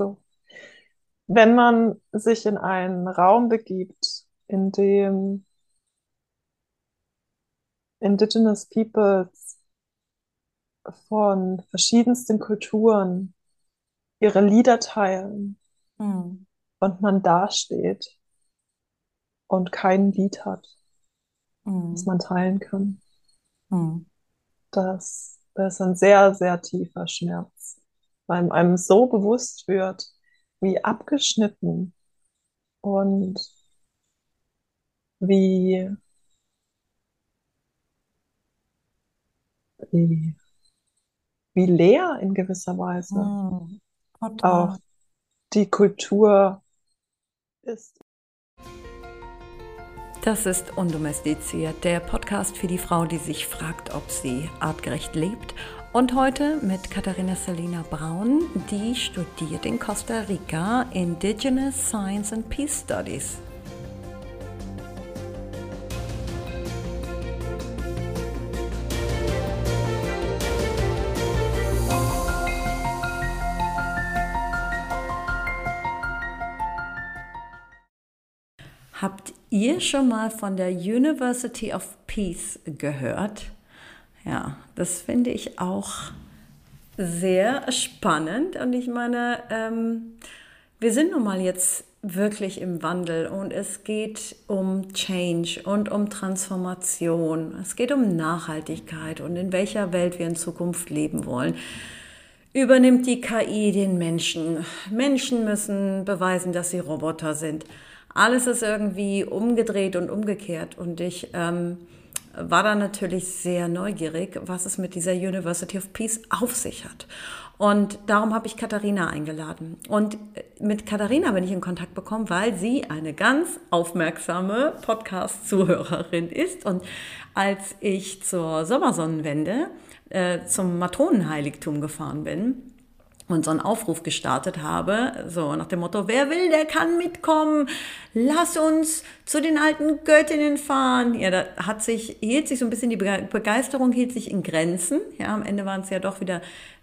So. Wenn man sich in einen Raum begibt, in dem Indigenous Peoples von verschiedensten Kulturen ihre Lieder teilen Hm. und man dasteht und kein Lied hat, das Hm. man teilen kann, Hm. das, das ist ein sehr, sehr tiefer Schmerz, weil einem so bewusst wird, wie abgeschnitten und wie, wie, wie leer in gewisser Weise Hm. auch die Kultur ist. Das ist Undomestiziert, der Podcast für die Frau, die sich fragt, ob sie artgerecht lebt. Und heute mit Katharina Selina Braun, die studiert in Costa Rica Indigenous Science and Peace Studies. Habt ihr schon mal von der University of Peace gehört? Ja, das finde ich auch sehr spannend. Und ich meine, ähm, wir sind nun mal jetzt wirklich im Wandel und es geht um Change und um Transformation. Es geht um Nachhaltigkeit und in welcher Welt wir in Zukunft leben wollen. Übernimmt die KI den Menschen? Menschen müssen beweisen, dass sie Roboter sind. Alles ist irgendwie umgedreht und umgekehrt. Und ich ähm, war da natürlich sehr neugierig, was es mit dieser University of Peace auf sich hat. Und darum habe ich Katharina eingeladen. Und mit Katharina bin ich in Kontakt bekommen, weil sie eine ganz aufmerksame Podcast-Zuhörerin ist. Und als ich zur Sommersonnenwende äh, zum Matronenheiligtum gefahren bin, und so einen Aufruf gestartet habe, so nach dem Motto, wer will, der kann mitkommen, lass uns zu den alten Göttinnen fahren. Ja, da hat sich, hielt sich so ein bisschen die Begeisterung, hielt sich in Grenzen. Ja, am Ende waren es ja doch wieder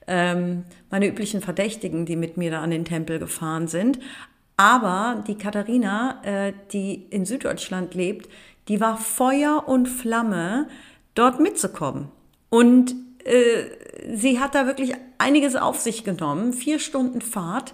ähm, meine üblichen Verdächtigen, die mit mir da an den Tempel gefahren sind. Aber die Katharina, äh, die in Süddeutschland lebt, die war Feuer und Flamme, dort mitzukommen. Und äh, sie hat da wirklich einiges auf sich genommen, vier Stunden Fahrt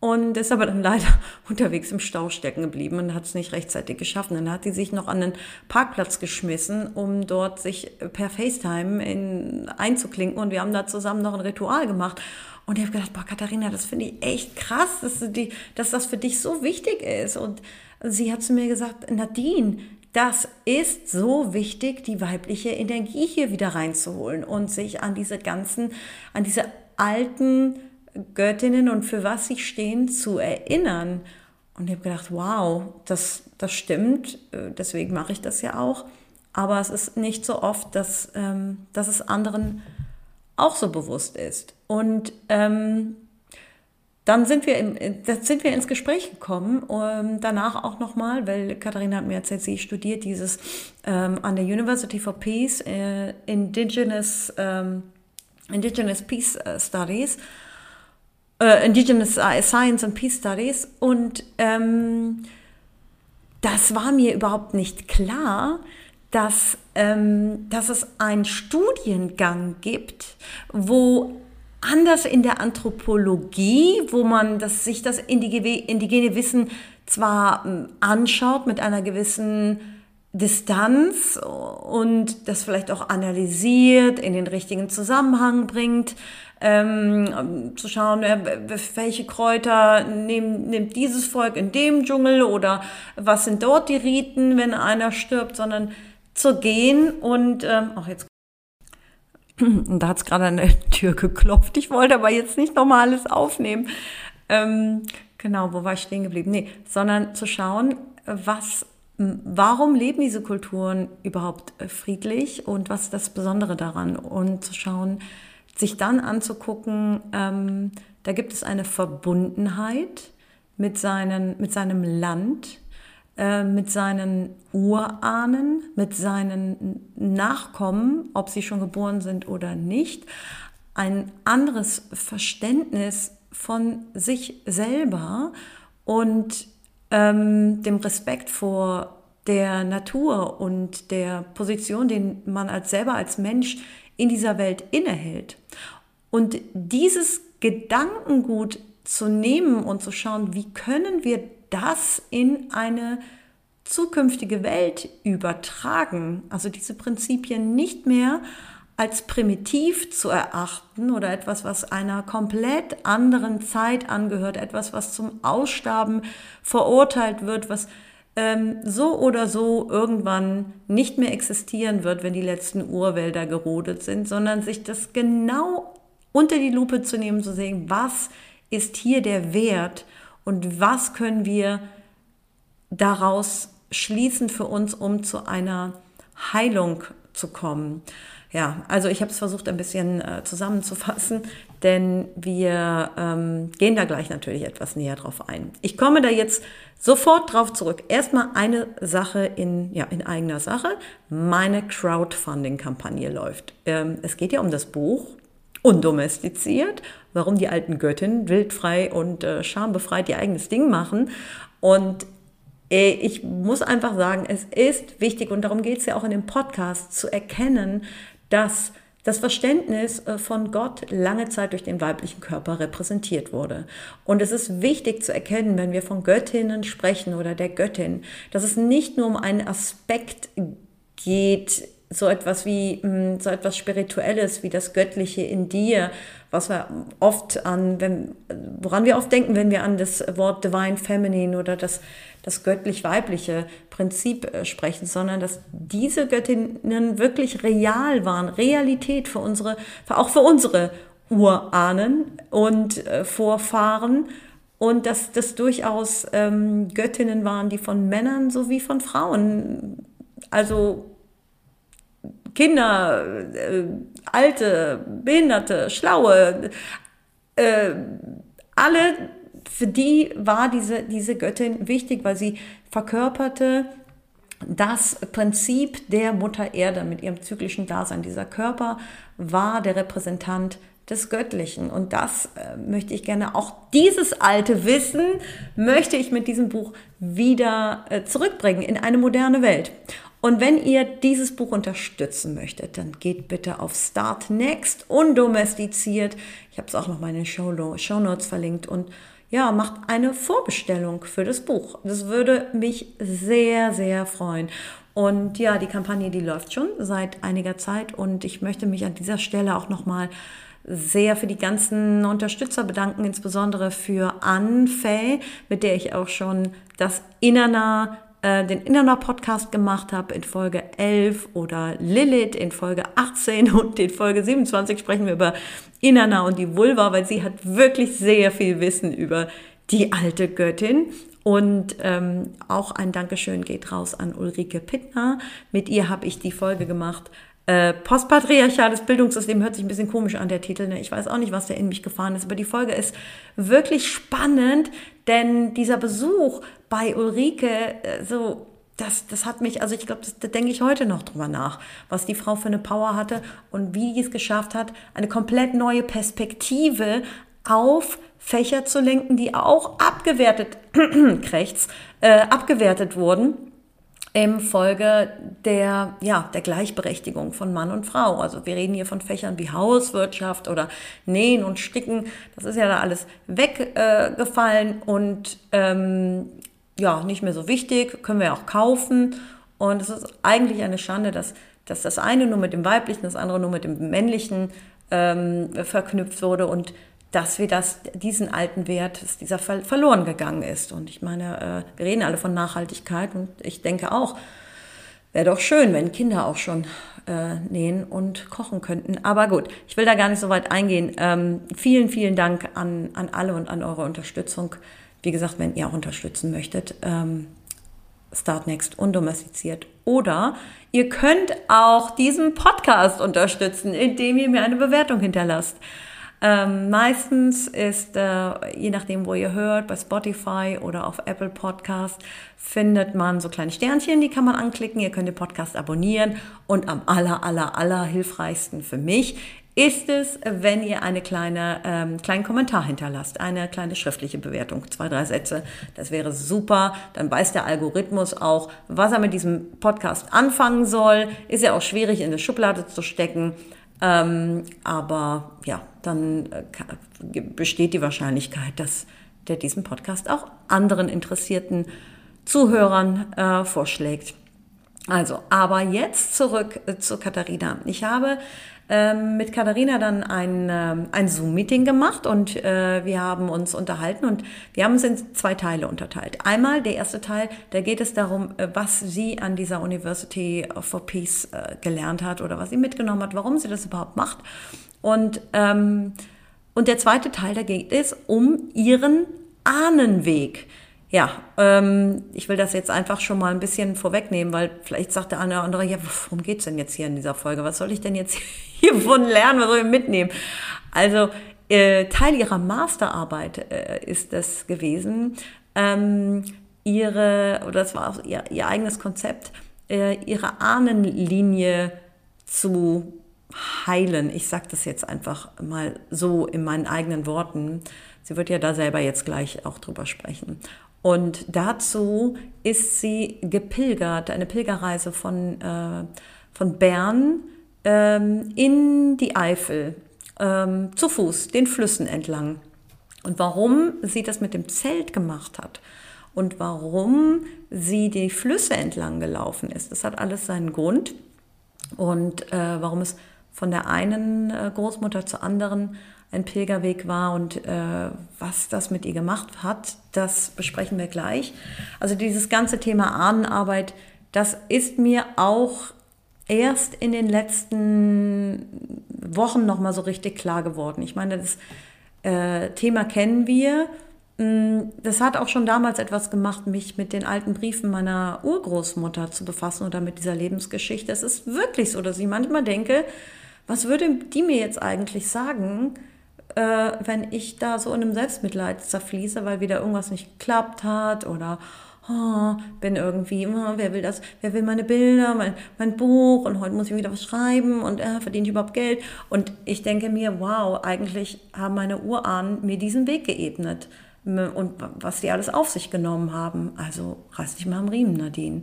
und ist aber dann leider unterwegs im Stau stecken geblieben und hat es nicht rechtzeitig geschafft. Und dann hat sie sich noch an den Parkplatz geschmissen, um dort sich per FaceTime in, einzuklinken und wir haben da zusammen noch ein Ritual gemacht. Und ich habe gedacht, boah, Katharina, das finde ich echt krass, dass, die, dass das für dich so wichtig ist. Und sie hat zu mir gesagt, Nadine, das ist so wichtig, die weibliche Energie hier wieder reinzuholen und sich an diese ganzen, an diese alten Göttinnen und für was sie stehen zu erinnern. Und ich habe gedacht, wow, das, das stimmt, deswegen mache ich das ja auch. Aber es ist nicht so oft, dass, ähm, dass es anderen auch so bewusst ist. Und ähm, dann sind wir, im, sind wir ins Gespräch gekommen, um, danach auch nochmal, weil Katharina hat mir erzählt, sie studiert dieses ähm, an der University for Peace, äh, Indigenous, ähm, Indigenous Peace äh, Studies, äh, Indigenous Science and Peace Studies. Und ähm, das war mir überhaupt nicht klar, dass, ähm, dass es einen Studiengang gibt, wo anders in der Anthropologie, wo man das, sich das indigene Wissen zwar hm, anschaut mit einer gewissen Distanz und das vielleicht auch analysiert, in den richtigen Zusammenhang bringt, ähm, zu schauen, welche Kräuter nehm, nimmt dieses Volk in dem Dschungel oder was sind dort die Riten, wenn einer stirbt, sondern zu gehen und, ähm, ach jetzt und da hat es gerade an der Tür geklopft. Ich wollte aber jetzt nicht nochmal alles aufnehmen. Ähm, genau, wo war ich stehen geblieben? Nee, sondern zu schauen, was, warum leben diese Kulturen überhaupt äh, friedlich und was ist das Besondere daran? Und zu schauen, sich dann anzugucken, ähm, da gibt es eine Verbundenheit mit, seinen, mit seinem Land, äh, mit seinen Urahnen, mit seinen Nachkommen, ob sie schon geboren sind oder nicht, ein anderes Verständnis von sich selber und ähm, dem Respekt vor der Natur und der Position, den man als selber als Mensch in dieser Welt innehält. Und dieses Gedankengut zu nehmen und zu schauen, wie können wir das in eine zukünftige Welt übertragen, also diese Prinzipien nicht mehr als primitiv zu erachten oder etwas, was einer komplett anderen Zeit angehört, etwas, was zum Aussterben verurteilt wird, was ähm, so oder so irgendwann nicht mehr existieren wird, wenn die letzten Urwälder gerodet sind, sondern sich das genau unter die Lupe zu nehmen, zu sehen, was ist hier der Wert und was können wir daraus schließen für uns, um zu einer Heilung zu kommen. Ja, also ich habe es versucht ein bisschen äh, zusammenzufassen, denn wir ähm, gehen da gleich natürlich etwas näher drauf ein. Ich komme da jetzt sofort drauf zurück. Erstmal eine Sache in, ja, in eigener Sache. Meine Crowdfunding-Kampagne läuft. Ähm, es geht ja um das Buch Undomestiziert, warum die alten Göttinnen wildfrei und äh, schambefreit ihr eigenes Ding machen. Und äh, ich muss einfach sagen, es ist wichtig, und darum geht es ja auch in dem Podcast, zu erkennen, dass das Verständnis äh, von Gott lange Zeit durch den weiblichen Körper repräsentiert wurde. Und es ist wichtig zu erkennen, wenn wir von Göttinnen sprechen oder der Göttin, dass es nicht nur um einen Aspekt geht, so etwas wie mm, so etwas Spirituelles wie das Göttliche in dir, was wir oft an, wenn, woran wir oft denken, wenn wir an das Wort Divine Feminine oder das, das göttlich-weibliche Prinzip äh, sprechen, sondern dass diese Göttinnen wirklich real waren, Realität für unsere, auch für unsere Urahnen und äh, Vorfahren und dass das durchaus ähm, Göttinnen waren, die von Männern sowie von Frauen, also Kinder, äh, Alte, Behinderte, Schlaue, äh, alle, für die war diese, diese Göttin wichtig, weil sie verkörperte das Prinzip der Mutter Erde mit ihrem zyklischen Dasein. Dieser Körper war der Repräsentant des Göttlichen. Und das äh, möchte ich gerne, auch dieses alte Wissen möchte ich mit diesem Buch wieder äh, zurückbringen in eine moderne Welt. Und wenn ihr dieses Buch unterstützen möchtet, dann geht bitte auf Start Next undomestiziert. Ich habe es auch noch mal in den Show, Notes verlinkt und ja, macht eine Vorbestellung für das Buch. Das würde mich sehr, sehr freuen. Und ja, die Kampagne, die läuft schon seit einiger Zeit und ich möchte mich an dieser Stelle auch noch mal sehr für die ganzen Unterstützer bedanken, insbesondere für Anfä, mit der ich auch schon das Innerna äh, den Innerner Podcast gemacht habe in Folge 11 oder Lilith in Folge 18 und in Folge 27 sprechen wir über Inanna und die Vulva, weil sie hat wirklich sehr viel Wissen über die alte Göttin. Und ähm, auch ein Dankeschön geht raus an Ulrike Pittner. Mit ihr habe ich die Folge gemacht. Äh, Postpatriarchales Bildungssystem hört sich ein bisschen komisch an, der Titel. Ne? Ich weiß auch nicht, was da in mich gefahren ist, aber die Folge ist wirklich spannend, denn dieser Besuch bei Ulrike, äh, so, das, das hat mich, also ich glaube, da denke ich heute noch drüber nach, was die Frau für eine Power hatte und wie die es geschafft hat, eine komplett neue Perspektive auf Fächer zu lenken, die auch abgewertet, Krechts, äh, abgewertet wurden im Folge der, ja, der Gleichberechtigung von Mann und Frau. Also wir reden hier von Fächern wie Hauswirtschaft oder Nähen und Sticken. Das ist ja da alles weggefallen äh, und ähm, ja, nicht mehr so wichtig, können wir auch kaufen. Und es ist eigentlich eine Schande, dass, dass das eine nur mit dem Weiblichen, das andere nur mit dem Männlichen ähm, verknüpft wurde und dass wir das, diesen alten Wert, dass dieser verloren gegangen ist. Und ich meine, äh, wir reden alle von Nachhaltigkeit und ich denke auch, wäre doch schön, wenn Kinder auch schon äh, nähen und kochen könnten. Aber gut, ich will da gar nicht so weit eingehen. Ähm, vielen, vielen Dank an, an alle und an eure Unterstützung. Wie gesagt, wenn ihr auch unterstützen möchtet, ähm, Startnext undomestiziert. Oder ihr könnt auch diesen Podcast unterstützen, indem ihr mir eine Bewertung hinterlasst. Ähm, meistens ist, äh, je nachdem, wo ihr hört, bei Spotify oder auf Apple Podcast, findet man so kleine Sternchen, die kann man anklicken. Ihr könnt den Podcast abonnieren und am aller, aller, aller hilfreichsten für mich ist es, wenn ihr eine kleine, ähm, kleinen Kommentar hinterlasst, eine kleine schriftliche Bewertung, zwei, drei Sätze. Das wäre super. Dann weiß der Algorithmus auch, was er mit diesem Podcast anfangen soll. Ist ja auch schwierig in eine Schublade zu stecken. Ähm, aber ja, dann äh, besteht die Wahrscheinlichkeit, dass der diesen Podcast auch anderen interessierten Zuhörern äh, vorschlägt. Also, aber jetzt zurück äh, zu Katharina. Ich habe ähm, mit Katharina dann ein, äh, ein Zoom-Meeting gemacht und äh, wir haben uns unterhalten und wir haben uns in zwei Teile unterteilt. Einmal der erste Teil, da geht es darum, äh, was sie an dieser University for Peace äh, gelernt hat oder was sie mitgenommen hat, warum sie das überhaupt macht. Und, ähm, und der zweite Teil, da geht es um ihren Ahnenweg. Ja, ähm, ich will das jetzt einfach schon mal ein bisschen vorwegnehmen, weil vielleicht sagt der eine oder andere, ja, worum geht's denn jetzt hier in dieser Folge? Was soll ich denn jetzt hiervon lernen? Was soll ich mitnehmen? Also äh, Teil ihrer Masterarbeit äh, ist das gewesen, ähm, ihre, oder das war auch ihr, ihr eigenes Konzept, äh, ihre Ahnenlinie zu heilen. Ich sage das jetzt einfach mal so in meinen eigenen Worten. Sie wird ja da selber jetzt gleich auch drüber sprechen. Und dazu ist sie gepilgert, eine Pilgerreise von, äh, von Bern ähm, in die Eifel, ähm, zu Fuß, den Flüssen entlang. Und warum sie das mit dem Zelt gemacht hat und warum sie die Flüsse entlang gelaufen ist, das hat alles seinen Grund. Und äh, warum es von der einen äh, Großmutter zur anderen ein Pilgerweg war und äh, was das mit ihr gemacht hat, das besprechen wir gleich. Also dieses ganze Thema Ahnenarbeit, das ist mir auch erst in den letzten Wochen nochmal so richtig klar geworden. Ich meine, das äh, Thema kennen wir. Mm, das hat auch schon damals etwas gemacht, mich mit den alten Briefen meiner Urgroßmutter zu befassen oder mit dieser Lebensgeschichte. Es ist wirklich so, dass ich manchmal denke, was würde die mir jetzt eigentlich sagen, äh, wenn ich da so in einem Selbstmitleid zerfließe, weil wieder irgendwas nicht geklappt hat oder oh, bin irgendwie, oh, wer will das, wer will meine Bilder, mein, mein Buch und heute muss ich wieder was schreiben und äh, verdiene ich überhaupt Geld. Und ich denke mir, wow, eigentlich haben meine Urahnen mir diesen Weg geebnet und was die alles auf sich genommen haben. Also reiß dich mal am Riemen, Nadine.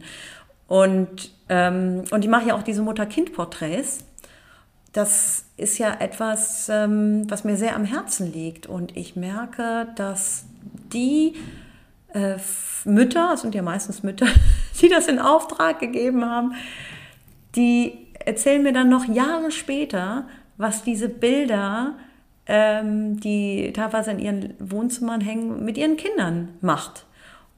Und, ähm, und ich mache ja auch diese Mutter-Kind-Porträts das ist ja etwas, ähm, was mir sehr am Herzen liegt. Und ich merke, dass die äh, Mütter, es sind ja meistens Mütter, die das in Auftrag gegeben haben, die erzählen mir dann noch Jahre später, was diese Bilder, ähm, die teilweise in ihren Wohnzimmern hängen, mit ihren Kindern macht.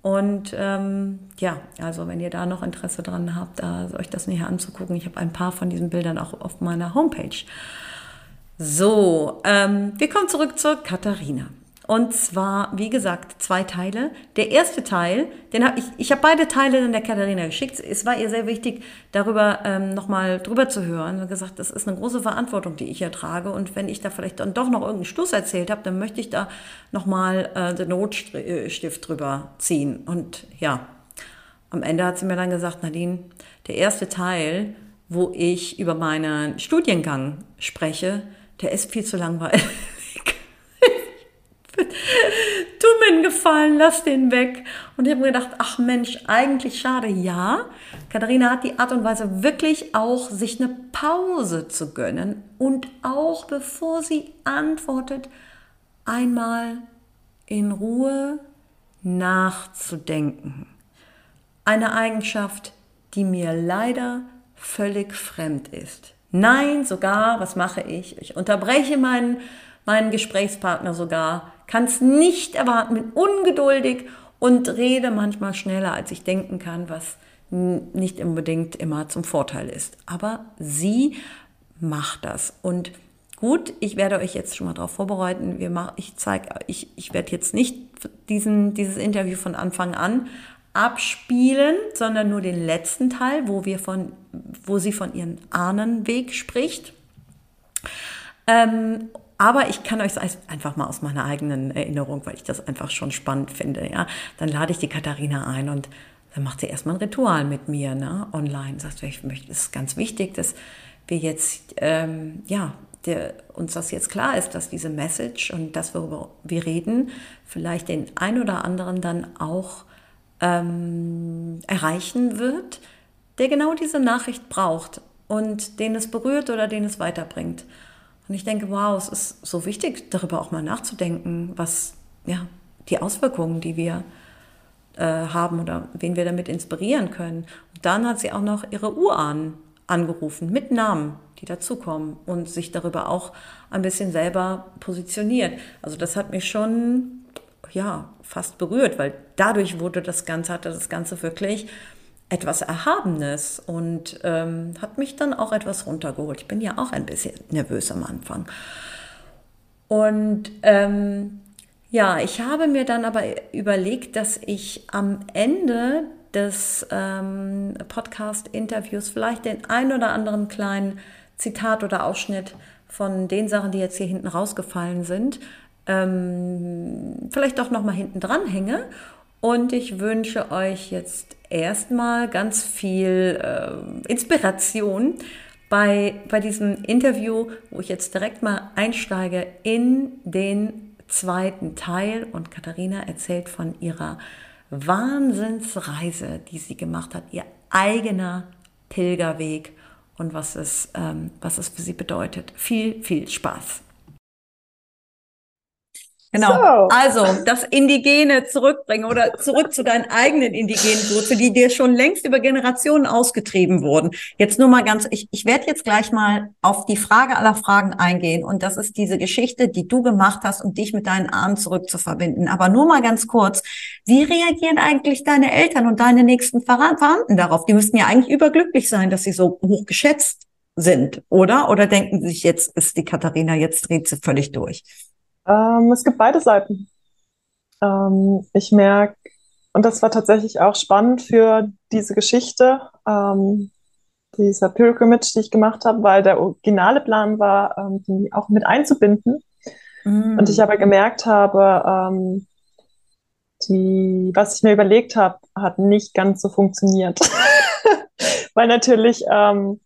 Und ähm, ja, also wenn ihr da noch Interesse dran habt, da euch das näher anzugucken, ich habe ein paar von diesen Bildern auch auf meiner Homepage. So, ähm, wir kommen zurück zur Katharina. Und zwar, wie gesagt, zwei Teile. Der erste Teil, den hab ich, ich habe beide Teile in der Katharina geschickt. Es war ihr sehr wichtig, darüber ähm, nochmal drüber zu hören. Und gesagt, das ist eine große Verantwortung, die ich hier trage. Und wenn ich da vielleicht dann doch noch irgendeinen Schluss erzählt habe, dann möchte ich da nochmal äh, den Notstift drüber ziehen. Und ja, am Ende hat sie mir dann gesagt, Nadine, der erste Teil, wo ich über meinen Studiengang spreche, der ist viel zu langweilig. tu mir einen Gefallen, lass den weg. Und ich habe mir gedacht, ach Mensch, eigentlich schade. Ja, Katharina hat die Art und Weise wirklich auch, sich eine Pause zu gönnen und auch bevor sie antwortet, einmal in Ruhe nachzudenken. Eine Eigenschaft, die mir leider völlig fremd ist. Nein, sogar, was mache ich? Ich unterbreche meinen, meinen Gesprächspartner sogar kann es nicht erwarten, bin ungeduldig und rede manchmal schneller, als ich denken kann, was nicht unbedingt immer zum Vorteil ist. Aber sie macht das. Und gut, ich werde euch jetzt schon mal darauf vorbereiten. Wir mach, ich zeige, ich, ich werde jetzt nicht diesen, dieses Interview von Anfang an abspielen, sondern nur den letzten Teil, wo wir von, wo sie von ihrem Ahnenweg spricht. Ähm, aber ich kann euch einfach mal aus meiner eigenen Erinnerung, weil ich das einfach schon spannend finde, ja. Dann lade ich die Katharina ein und dann macht sie erstmal ein Ritual mit mir, ne, online. Sagt, ich möchte, es ist ganz wichtig, dass wir jetzt, ähm, ja, der, uns das jetzt klar ist, dass diese Message und das, worüber wir reden, vielleicht den ein oder anderen dann auch ähm, erreichen wird, der genau diese Nachricht braucht und den es berührt oder den es weiterbringt. Und ich denke, wow, es ist so wichtig, darüber auch mal nachzudenken, was ja die Auswirkungen, die wir äh, haben oder wen wir damit inspirieren können. Und dann hat sie auch noch ihre Urahnen angerufen mit Namen, die dazukommen und sich darüber auch ein bisschen selber positioniert. Also das hat mich schon ja fast berührt, weil dadurch wurde das Ganze hatte das Ganze wirklich etwas Erhabenes und ähm, hat mich dann auch etwas runtergeholt. Ich bin ja auch ein bisschen nervös am Anfang. Und ähm, ja, ich habe mir dann aber überlegt, dass ich am Ende des ähm, Podcast-Interviews vielleicht den ein oder anderen kleinen Zitat oder Ausschnitt von den Sachen, die jetzt hier hinten rausgefallen sind, ähm, vielleicht doch nochmal hinten dran hänge. Und ich wünsche euch jetzt erstmal ganz viel äh, Inspiration bei, bei diesem Interview, wo ich jetzt direkt mal einsteige in den zweiten Teil. Und Katharina erzählt von ihrer Wahnsinnsreise, die sie gemacht hat, ihr eigener Pilgerweg und was es, ähm, was es für sie bedeutet. Viel, viel Spaß. Genau. So. Also das Indigene zurückbringen oder zurück zu deinen eigenen indigenen Wurzeln, die dir schon längst über Generationen ausgetrieben wurden. Jetzt nur mal ganz, ich, ich werde jetzt gleich mal auf die Frage aller Fragen eingehen. Und das ist diese Geschichte, die du gemacht hast, um dich mit deinen Ahnen zurückzuverbinden. Aber nur mal ganz kurz, wie reagieren eigentlich deine Eltern und deine nächsten Verwandten darauf? Die müssten ja eigentlich überglücklich sein, dass sie so hoch geschätzt sind, oder? Oder denken sie sich, jetzt ist die Katharina, jetzt dreht sie völlig durch? Ähm, es gibt beide Seiten. Ähm, ich merke, und das war tatsächlich auch spannend für diese Geschichte, ähm, dieser Pilgrimage, die ich gemacht habe, weil der originale Plan war, ähm, die auch mit einzubinden. Mm. Und ich aber gemerkt habe, ähm, die, was ich mir überlegt habe, hat nicht ganz so funktioniert. weil natürlich ähm,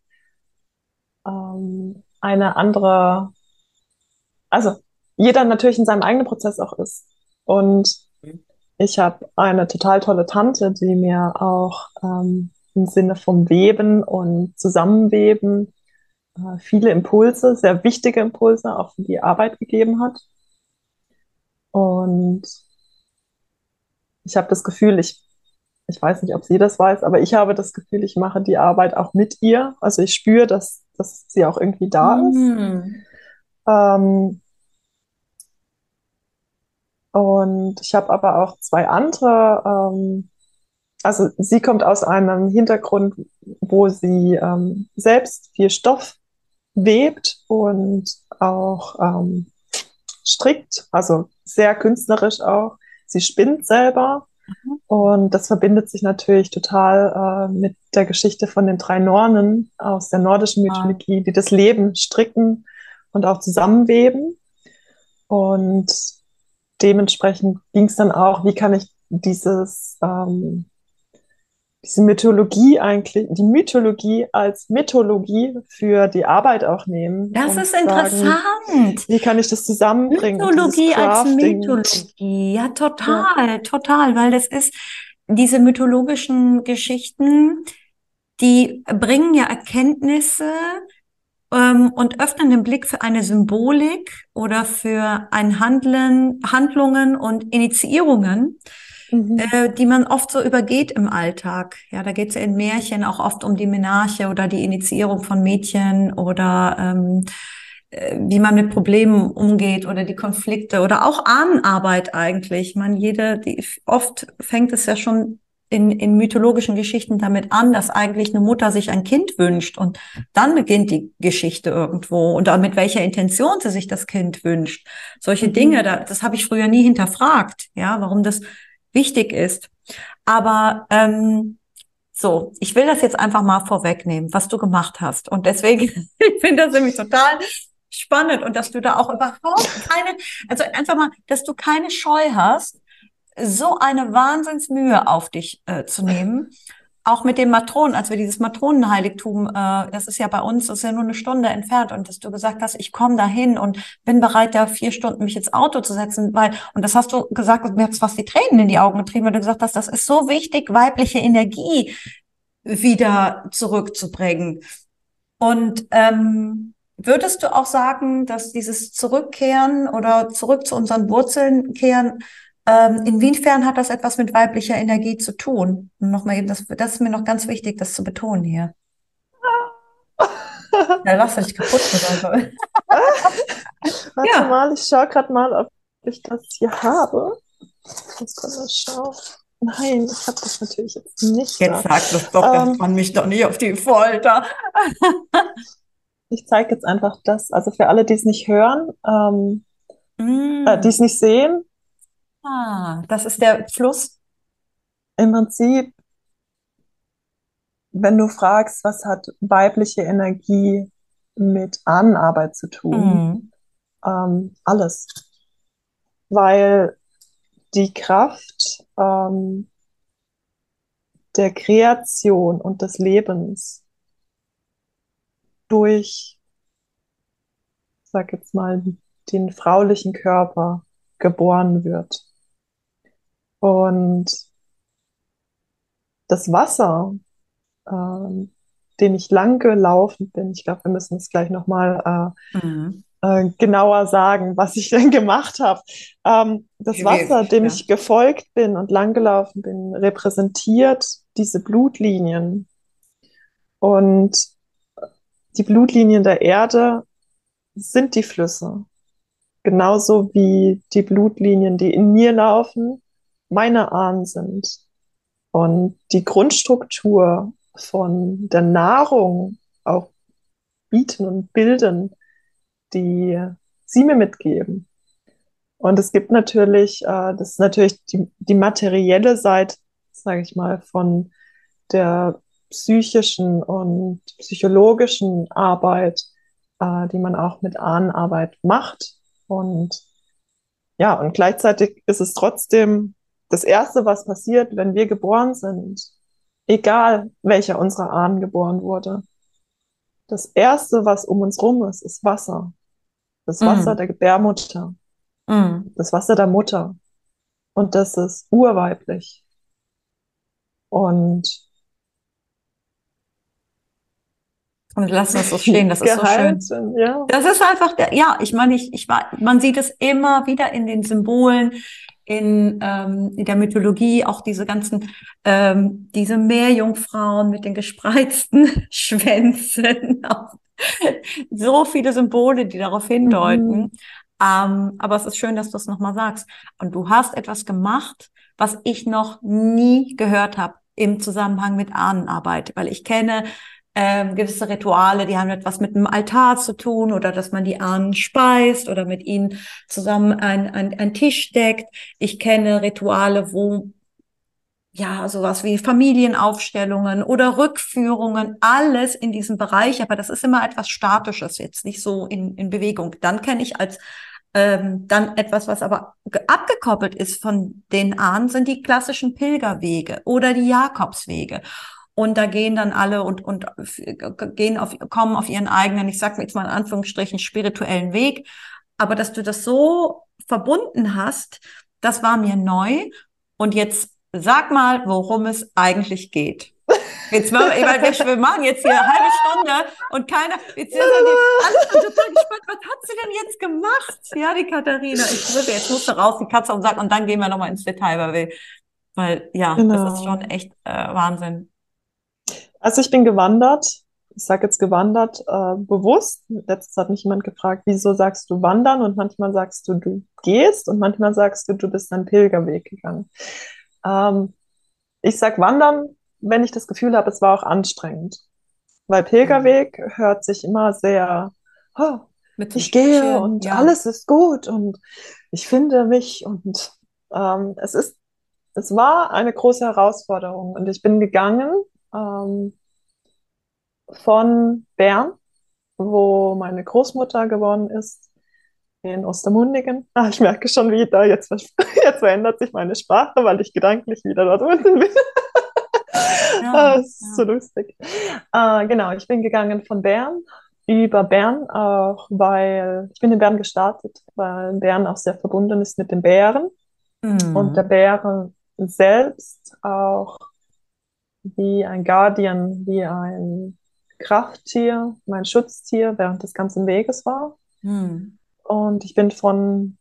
eine andere, also jeder natürlich in seinem eigenen Prozess auch ist. Und ich habe eine total tolle Tante, die mir auch ähm, im Sinne vom Weben und Zusammenweben äh, viele Impulse, sehr wichtige Impulse auch für die Arbeit gegeben hat. Und ich habe das Gefühl, ich, ich weiß nicht, ob sie das weiß, aber ich habe das Gefühl, ich mache die Arbeit auch mit ihr. Also ich spüre, dass, dass sie auch irgendwie da ist. Mhm. Ähm, und ich habe aber auch zwei andere, ähm, also sie kommt aus einem Hintergrund, wo sie ähm, selbst viel Stoff webt und auch ähm, strickt, also sehr künstlerisch auch. Sie spinnt selber mhm. und das verbindet sich natürlich total äh, mit der Geschichte von den drei Nornen aus der nordischen ah. Mythologie, die das Leben stricken und auch zusammenweben. Und dementsprechend ging es dann auch, wie kann ich dieses, ähm, diese Mythologie eigentlich, die Mythologie als Mythologie für die Arbeit auch nehmen. Das ist interessant. Sagen, wie kann ich das zusammenbringen? Mythologie als Mythologie, ja, total, ja. total, weil das ist diese mythologischen Geschichten, die bringen ja Erkenntnisse, ähm, und öffnen den Blick für eine Symbolik oder für ein Handeln, Handlungen und Initiierungen, mhm. äh, die man oft so übergeht im Alltag. Ja, da geht es ja in Märchen auch oft um die Menarche oder die Initiierung von Mädchen oder ähm, äh, wie man mit Problemen umgeht oder die Konflikte oder auch Ahnenarbeit eigentlich. Ich meine, jede, die oft fängt es ja schon in, in mythologischen Geschichten damit an, dass eigentlich eine Mutter sich ein Kind wünscht und dann beginnt die Geschichte irgendwo und dann mit welcher Intention sie sich das Kind wünscht. Solche mhm. Dinge, da, das habe ich früher nie hinterfragt, ja, warum das wichtig ist. Aber ähm, so, ich will das jetzt einfach mal vorwegnehmen, was du gemacht hast. Und deswegen, ich finde das nämlich total spannend und dass du da auch überhaupt keine, also einfach mal, dass du keine Scheu hast, so eine Wahnsinnsmühe auf dich äh, zu nehmen auch mit dem Matronen, als wir dieses Matronenheiligtum, äh, das ist ja bei uns, das ist ja nur eine Stunde entfernt und dass du gesagt hast, ich komme dahin und bin bereit, da vier Stunden mich ins Auto zu setzen, weil, und das hast du gesagt, und mir hat fast die Tränen in die Augen getrieben, weil du gesagt hast, das ist so wichtig, weibliche Energie wieder zurückzubringen. Und ähm, würdest du auch sagen, dass dieses Zurückkehren oder zurück zu unseren Wurzeln kehren ähm, inwiefern hat das etwas mit weiblicher Energie zu tun? Nochmal eben, das, das ist mir noch ganz wichtig, das zu betonen hier. Ja, lass dich kaputt Warte ja. mal, ich schaue gerade mal, ob ich das hier habe. Wir schauen. Nein, ich habe das natürlich jetzt nicht. Jetzt da. sag das doch, ähm, kann mich doch nicht auf die Folter. ich zeige jetzt einfach das, also für alle, die es nicht hören, ähm, mm. äh, die es nicht sehen, Ah, das ist der Fluss. Im Prinzip, wenn du fragst, was hat weibliche Energie mit Ahnenarbeit zu tun, mhm. ähm, alles. Weil die Kraft ähm, der Kreation und des Lebens durch, sag jetzt mal, den fraulichen Körper geboren wird. Und das Wasser, ähm, den ich lang gelaufen bin, ich glaube, wir müssen es gleich nochmal äh, mhm. äh, genauer sagen, was ich denn gemacht habe. Ähm, das Wasser, dem ja. ich gefolgt bin und lang gelaufen bin, repräsentiert diese Blutlinien. Und die Blutlinien der Erde sind die Flüsse. Genauso wie die Blutlinien, die in mir laufen, meine Ahnen sind. Und die Grundstruktur von der Nahrung auch bieten und bilden, die sie mir mitgeben. Und es gibt natürlich, äh, das ist natürlich die, die materielle Seite, sage ich mal, von der psychischen und psychologischen Arbeit, äh, die man auch mit Ahnenarbeit macht. Und ja, und gleichzeitig ist es trotzdem das Erste, was passiert, wenn wir geboren sind, egal welcher unserer Ahnen geboren wurde. Das Erste, was um uns rum ist, ist Wasser. Das mm. Wasser mm. der Gebärmutter. Mm. Das Wasser der Mutter. Und das ist urweiblich. Und Und lassen es so stehen, das ist so schön. Ja. Das ist einfach der, ja, ich meine, ich, ich man sieht es immer wieder in den Symbolen, in, ähm, in der Mythologie auch diese ganzen, ähm, diese Meerjungfrauen mit den gespreizten Schwänzen, so viele Symbole, die darauf hindeuten. Mhm. Ähm, aber es ist schön, dass du es nochmal sagst. Und du hast etwas gemacht, was ich noch nie gehört habe im Zusammenhang mit Ahnenarbeit, weil ich kenne ähm, gewisse Rituale, die haben etwas mit einem Altar zu tun oder dass man die Ahnen speist oder mit ihnen zusammen ein, ein, ein Tisch deckt. Ich kenne Rituale, wo ja, sowas wie Familienaufstellungen oder Rückführungen, alles in diesem Bereich, aber das ist immer etwas Statisches, jetzt nicht so in, in Bewegung. Dann kenne ich als ähm, dann etwas, was aber abgekoppelt ist von den Ahnen, sind die klassischen Pilgerwege oder die Jakobswege. Und da gehen dann alle und, und gehen auf, kommen auf ihren eigenen, ich sage jetzt mal in Anführungsstrichen, spirituellen Weg. Aber dass du das so verbunden hast, das war mir neu. Und jetzt sag mal, worum es eigentlich geht. Jetzt machen wir, weil wir, machen jetzt hier eine halbe Stunde und keiner, jetzt sind alle total gespannt, was hat sie denn jetzt gemacht? Ja, die Katharina, ich würde, jetzt musst du raus, die Katze und sagen, und dann gehen wir nochmal ins Detail, weil wir, weil, ja, genau. das ist schon echt äh, Wahnsinn. Also ich bin gewandert. Ich sage jetzt gewandert äh, bewusst. Letztes hat mich jemand gefragt, wieso sagst du wandern? Und manchmal sagst du, du gehst und manchmal sagst du, du bist einen Pilgerweg gegangen. Ähm, ich sag wandern, wenn ich das Gefühl habe, es war auch anstrengend. Weil Pilgerweg hört sich immer sehr, oh, ich gehe und ja. alles ist gut und ich finde mich und ähm, es ist, es war eine große Herausforderung und ich bin gegangen ähm, von Bern, wo meine Großmutter geboren ist, in Ostermundigen. Ah, ich merke schon wieder, jetzt, jetzt verändert sich meine Sprache, weil ich gedanklich wieder dort unten bin. Ja, das ist ja. so lustig. Äh, genau, ich bin gegangen von Bern über Bern, auch weil ich bin in Bern gestartet, weil Bern auch sehr verbunden ist mit den Bären mhm. und der Bären selbst auch wie ein Guardian, wie ein Krafttier, mein Schutztier während des ganzen Weges war. Mhm. Und ich bin von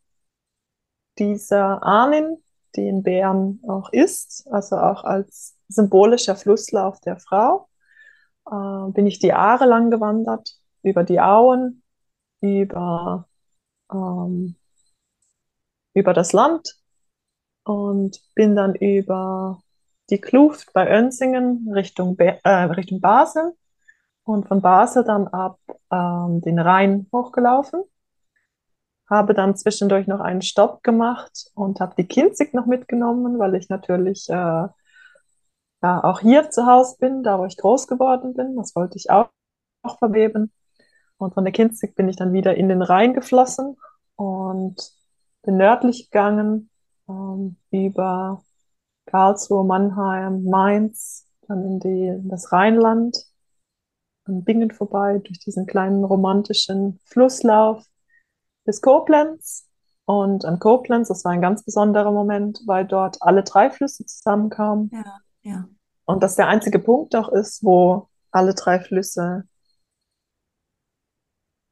dieser Ahnen, die in Bern auch ist, also auch als symbolischer Flusslauf der Frau, äh, bin ich die Aare lang gewandert, über die Auen, über, ähm, über das Land und bin dann über die Kluft bei Önsingen Richtung, Be äh, Richtung Basel und von Basel dann ab ähm, den Rhein hochgelaufen. Habe dann zwischendurch noch einen Stopp gemacht und habe die Kinzig noch mitgenommen, weil ich natürlich äh, ja, auch hier zu Hause bin, da wo ich groß geworden bin. Das wollte ich auch, auch verweben. Und von der Kinzig bin ich dann wieder in den Rhein geflossen und bin nördlich gegangen ähm, über Karlsruhe, Mannheim, Mainz, dann in, die, das Rheinland, an Bingen vorbei, durch diesen kleinen romantischen Flusslauf bis Koblenz. Und an Koblenz, das war ein ganz besonderer Moment, weil dort alle drei Flüsse zusammenkamen. Ja, ja. Und das der einzige Punkt auch ist, wo alle drei Flüsse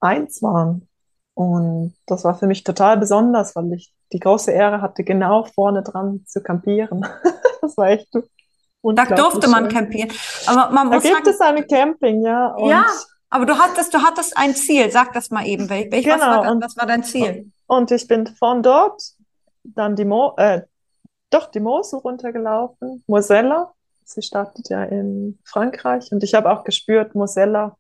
eins waren. Und das war für mich total besonders, weil ich die große Ehre hatte, genau vorne dran zu campieren. das war echt Da durfte man campieren. Aber man muss da gibt sagen, es eine Camping, ja. ja, aber du hattest, du hattest ein Ziel. Sag das mal eben. Welch, genau. was, war, und, was war dein Ziel? Und ich bin von dort dann die Mo äh, doch die Mosel runtergelaufen, Mosella. Sie startet ja in Frankreich und ich habe auch gespürt, Mosella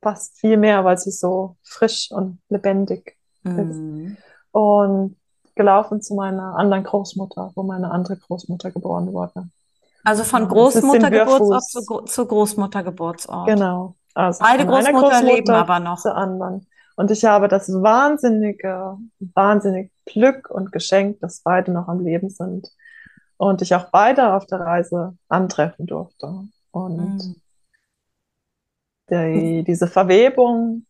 passt viel mehr, weil sie so frisch und lebendig mhm. ist. Und gelaufen zu meiner anderen Großmutter, wo meine andere Großmutter geboren wurde. Also von Großmuttergeburtsort zu, zu Großmuttergeburtsort. Genau. Also Beide Großmutter Großmutter leben aber noch. Zur anderen. Und ich habe das wahnsinnige, wahnsinnig Glück und Geschenk, dass beide noch am Leben sind. Und ich auch beide auf der Reise antreffen durfte. Und mhm. Die, diese Verwebung,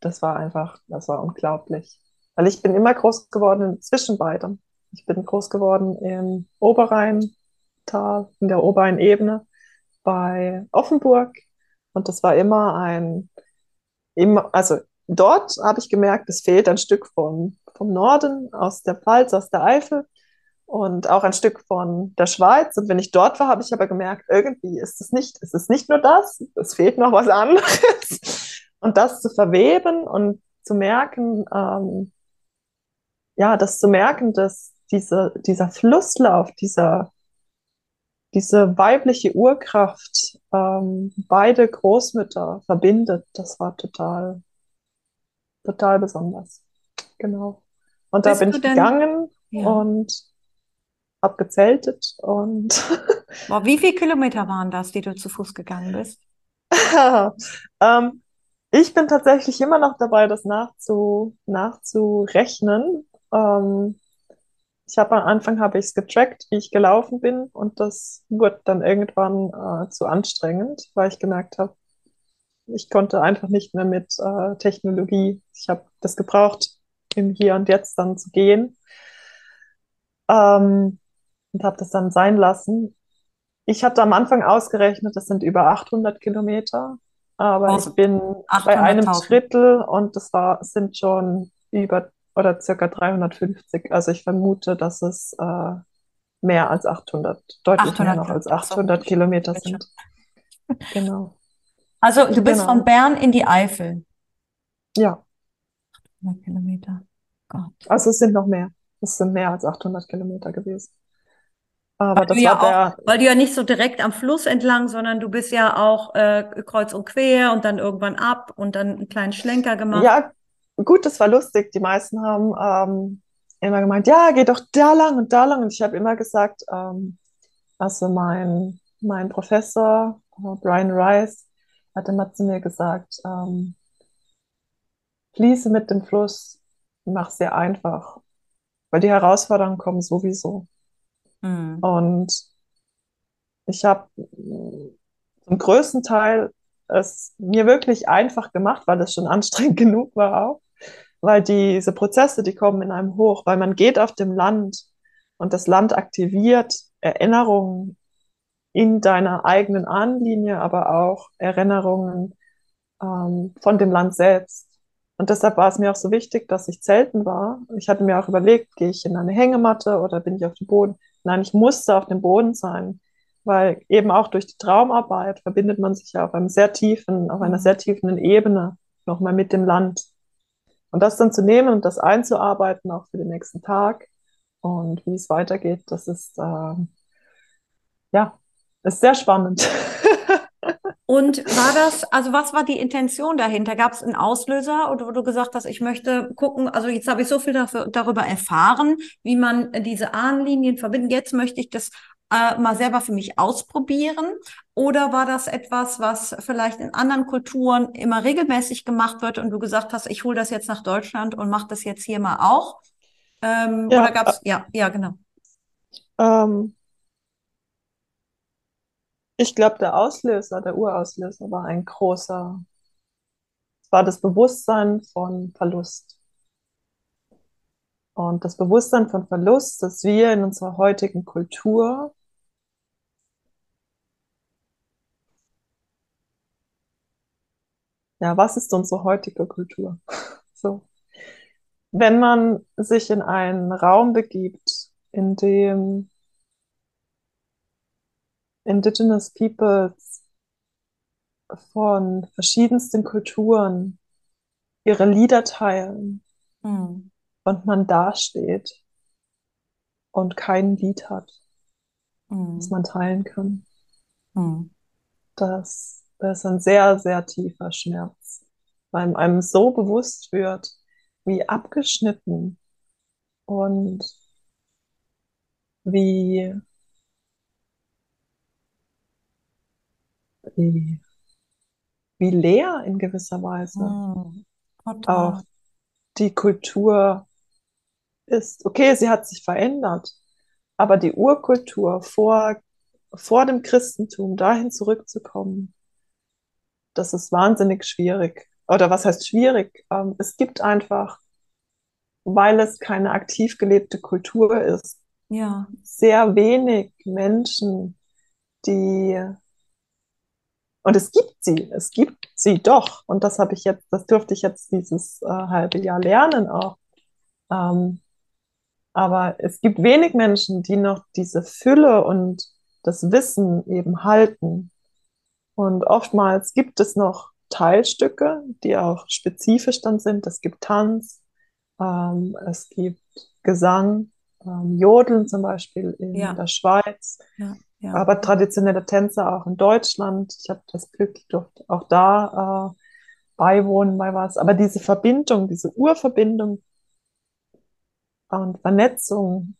das war einfach, das war unglaublich. Weil ich bin immer groß geworden zwischen beidem. Ich bin groß geworden im Oberrheintal, in der Oberrheinebene bei Offenburg. Und das war immer ein, immer, also dort habe ich gemerkt, es fehlt ein Stück von, vom Norden, aus der Pfalz, aus der Eifel und auch ein Stück von der Schweiz. Und wenn ich dort war, habe ich aber gemerkt, irgendwie ist es nicht, ist es nicht nur das, es fehlt noch was anderes. Und das zu verweben und zu merken, ähm, ja, das zu merken, dass diese, dieser Flusslauf, dieser, diese weibliche Urkraft ähm, beide Großmütter verbindet, das war total, total besonders. Genau. Und Bist da bin ich gegangen ja. und hab gezeltet und. Boah, wie viele Kilometer waren das, die du zu Fuß gegangen bist? ähm, ich bin tatsächlich immer noch dabei, das nachzu, nachzurechnen. Ähm, ich habe am Anfang habe ich es getrackt, wie ich gelaufen bin und das wurde dann irgendwann äh, zu anstrengend, weil ich gemerkt habe, ich konnte einfach nicht mehr mit äh, Technologie. Ich habe das gebraucht, im Hier und Jetzt dann zu gehen ähm, und habe das dann sein lassen. Ich hatte am Anfang ausgerechnet, das sind über 800 Kilometer, aber also ich bin bei einem Drittel und das war sind schon über oder circa 350. Also ich vermute, dass es äh, mehr als 800, deutlich 800 mehr noch als 800 so. Kilometer sind. Genau. Also du bist genau. von Bern in die Eifel. Ja. 800 Kilometer. Gott. Also es sind noch mehr. Es sind mehr als 800 Kilometer gewesen. Aber weil war ja auch, weil du ja nicht so direkt am Fluss entlang, sondern du bist ja auch äh, kreuz und quer und dann irgendwann ab und dann einen kleinen Schlenker gemacht. Ja, gut, das war lustig. Die meisten haben ähm, immer gemeint, ja, geh doch da lang und da lang. Und ich habe immer gesagt, ähm, also mein, mein Professor, äh, Brian Rice, hat immer zu mir gesagt, ähm, fließe mit dem Fluss, mach sehr einfach, weil die Herausforderungen kommen sowieso. Mhm. Und ich habe zum größten Teil es mir wirklich einfach gemacht, weil es schon anstrengend genug war auch. Weil diese Prozesse, die kommen in einem hoch, weil man geht auf dem Land und das Land aktiviert Erinnerungen in deiner eigenen Ahnenlinie, aber auch Erinnerungen ähm, von dem Land selbst. Und deshalb war es mir auch so wichtig, dass ich zelten war. Ich hatte mir auch überlegt, gehe ich in eine Hängematte oder bin ich auf dem Boden? Nein, ich musste auf dem Boden sein, weil eben auch durch die Traumarbeit verbindet man sich ja auf einem sehr tiefen, auf einer mhm. sehr tiefen Ebene nochmal mit dem Land. Und das dann zu nehmen und das einzuarbeiten, auch für den nächsten Tag und wie es weitergeht, das ist, äh, ja, ist sehr spannend. Und war das, also was war die Intention dahinter? Gab es einen Auslöser oder wo du gesagt hast, ich möchte gucken, also jetzt habe ich so viel dafür, darüber erfahren, wie man diese Ahnenlinien verbindet. Jetzt möchte ich das äh, mal selber für mich ausprobieren? Oder war das etwas, was vielleicht in anderen Kulturen immer regelmäßig gemacht wird und du gesagt hast, ich hole das jetzt nach Deutschland und mache das jetzt hier mal auch? Ähm, ja, oder gab es, äh, ja, ja, genau. Ähm, ich glaube, der Auslöser, der Urauslöser war ein großer, es war das Bewusstsein von Verlust. Und das Bewusstsein von Verlust, das wir in unserer heutigen Kultur ja, was ist unsere heutige Kultur? So. Wenn man sich in einen Raum begibt, in dem Indigenous Peoples von verschiedensten Kulturen ihre Lieder teilen mhm. und man dasteht und kein Lied hat, mhm. das man teilen kann. Mhm. Das, das ist ein sehr, sehr tiefer Schmerz, weil einem so bewusst wird, wie abgeschnitten und wie wie, wie leer in gewisser Weise mm, auch die Kultur ist. Okay, sie hat sich verändert, aber die Urkultur vor, vor dem Christentum dahin zurückzukommen, das ist wahnsinnig schwierig. Oder was heißt schwierig? Ähm, es gibt einfach, weil es keine aktiv gelebte Kultur ist, ja. sehr wenig Menschen, die und es gibt sie, es gibt sie doch. Und das habe ich jetzt, das durfte ich jetzt dieses äh, halbe Jahr lernen auch. Ähm, aber es gibt wenig Menschen, die noch diese Fülle und das Wissen eben halten. Und oftmals gibt es noch Teilstücke, die auch spezifisch dann sind. Es gibt Tanz, ähm, es gibt Gesang, ähm, Jodeln zum Beispiel in ja. der Schweiz. Ja. Ja. Aber traditionelle Tänze auch in Deutschland. Ich habe das Glück, ich durfte auch da äh, beiwohnen bei was. Aber diese Verbindung, diese Urverbindung und Vernetzung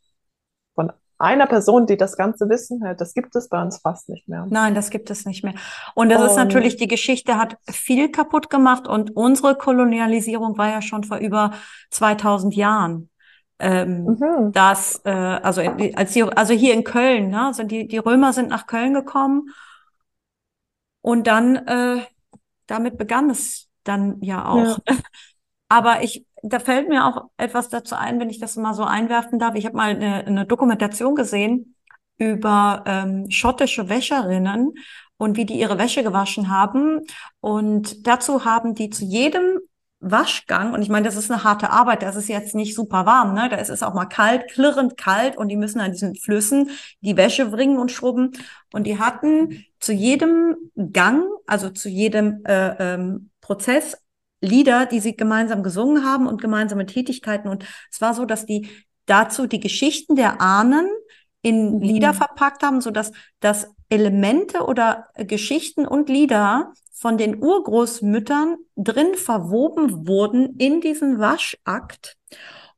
von einer Person, die das ganze Wissen hält, das gibt es bei uns fast nicht mehr. Nein, das gibt es nicht mehr. Und das und, ist natürlich, die Geschichte hat viel kaputt gemacht und unsere Kolonialisierung war ja schon vor über 2000 Jahren ähm, mhm. dass äh, also als die, also hier in Köln, ne, also die die Römer sind nach Köln gekommen und dann äh, damit begann es dann ja auch. Ja. Aber ich da fällt mir auch etwas dazu ein, wenn ich das mal so einwerfen darf. Ich habe mal eine, eine Dokumentation gesehen über ähm, schottische Wäscherinnen und wie die ihre Wäsche gewaschen haben. Und dazu haben die zu jedem Waschgang, und ich meine, das ist eine harte Arbeit, das ist jetzt nicht super warm, ne? Da ist es auch mal kalt, klirrend kalt und die müssen an diesen Flüssen die Wäsche bringen und schrubben. Und die hatten zu jedem Gang, also zu jedem äh, ähm, Prozess Lieder, die sie gemeinsam gesungen haben und gemeinsame Tätigkeiten. Und es war so, dass die dazu die Geschichten der Ahnen in mhm. Lieder verpackt haben, so dass dass Elemente oder Geschichten und Lieder von den Urgroßmüttern drin verwoben wurden in diesen Waschakt.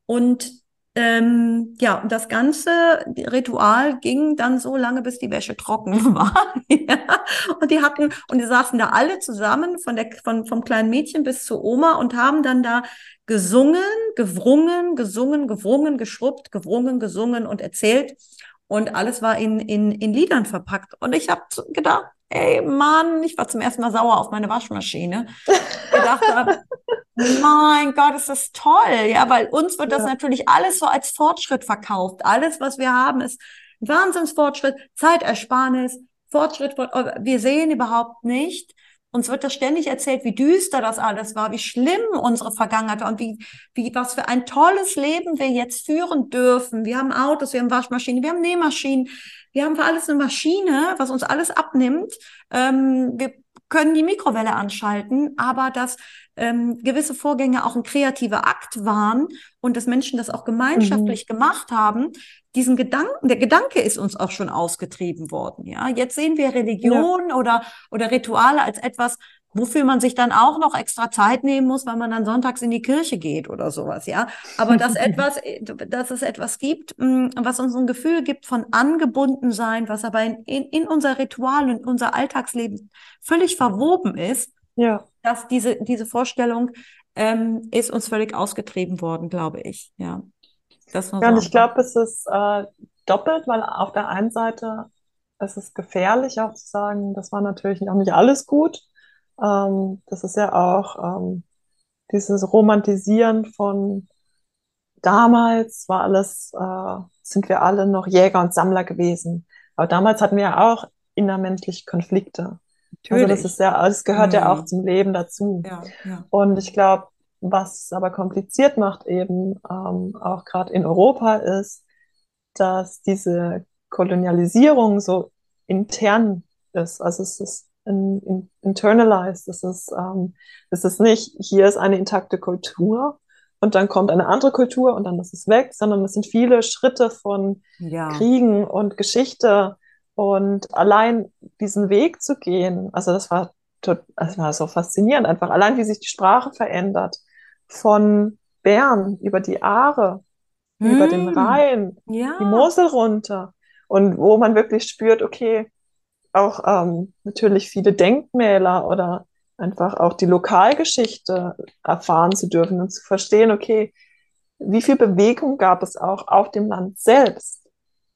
Und ähm, ja, und das ganze Ritual ging dann so lange, bis die Wäsche trocken war. ja. Und die hatten, und die saßen da alle zusammen, von der, von, vom kleinen Mädchen bis zur Oma und haben dann da gesungen, gewrungen, gesungen, gewrungen, geschrubbt, gewrungen, gesungen und erzählt. Und alles war in, in, in Liedern verpackt. Und ich habe gedacht, ey Mann, ich war zum ersten Mal sauer auf meine Waschmaschine. gedacht habe, mein Gott, ist das toll. Ja, weil uns wird das ja. natürlich alles so als Fortschritt verkauft. Alles, was wir haben, ist Wahnsinnsfortschritt, Zeitersparnis, Fortschritt. Wir sehen überhaupt nicht, uns wird das ständig erzählt, wie düster das alles war, wie schlimm unsere Vergangenheit war und wie, wie, was für ein tolles Leben wir jetzt führen dürfen. Wir haben Autos, wir haben Waschmaschinen, wir haben Nähmaschinen, wir haben für alles eine Maschine, was uns alles abnimmt. Ähm, wir können die Mikrowelle anschalten, aber dass ähm, gewisse Vorgänge auch ein kreativer Akt waren und dass Menschen das auch gemeinschaftlich mhm. gemacht haben, diesen Gedanken, der Gedanke ist uns auch schon ausgetrieben worden. Ja, jetzt sehen wir Religion ja. oder oder Rituale als etwas, wofür man sich dann auch noch extra Zeit nehmen muss, weil man dann sonntags in die Kirche geht oder sowas. Ja, aber dass etwas, dass es etwas gibt, mm, was uns ein Gefühl gibt von angebunden sein, was aber in, in, in unser Ritual und unser Alltagsleben völlig verwoben ist. Ja. Dass diese diese Vorstellung ähm, ist uns völlig ausgetrieben worden, glaube ich. Ja. Das ja, und ich glaube, es ist äh, doppelt, weil auf der einen Seite ist es gefährlich auch zu sagen, das war natürlich auch nicht alles gut. Ähm, das ist ja auch ähm, dieses Romantisieren von damals war alles, äh, sind wir alle noch Jäger und Sammler gewesen. Aber damals hatten wir ja auch innermenschlich Konflikte. Natürlich. Also das ist ja, das gehört mhm. ja auch zum Leben dazu. Ja, ja. Und ich glaube, was es aber kompliziert macht, eben ähm, auch gerade in Europa, ist, dass diese Kolonialisierung so intern ist. Also es ist in, in, internalized. Es ist, ähm, es ist nicht, hier ist eine intakte Kultur und dann kommt eine andere Kultur und dann ist es weg, sondern es sind viele Schritte von ja. Kriegen und Geschichte. Und allein diesen Weg zu gehen, also das war, das war so faszinierend, einfach allein wie sich die Sprache verändert von Bern über die Aare, mm. über den hm. Rhein, ja. die Mosel runter und wo man wirklich spürt, okay, auch ähm, natürlich viele Denkmäler oder einfach auch die Lokalgeschichte erfahren zu dürfen und zu verstehen, okay, wie viel Bewegung gab es auch auf dem Land selbst,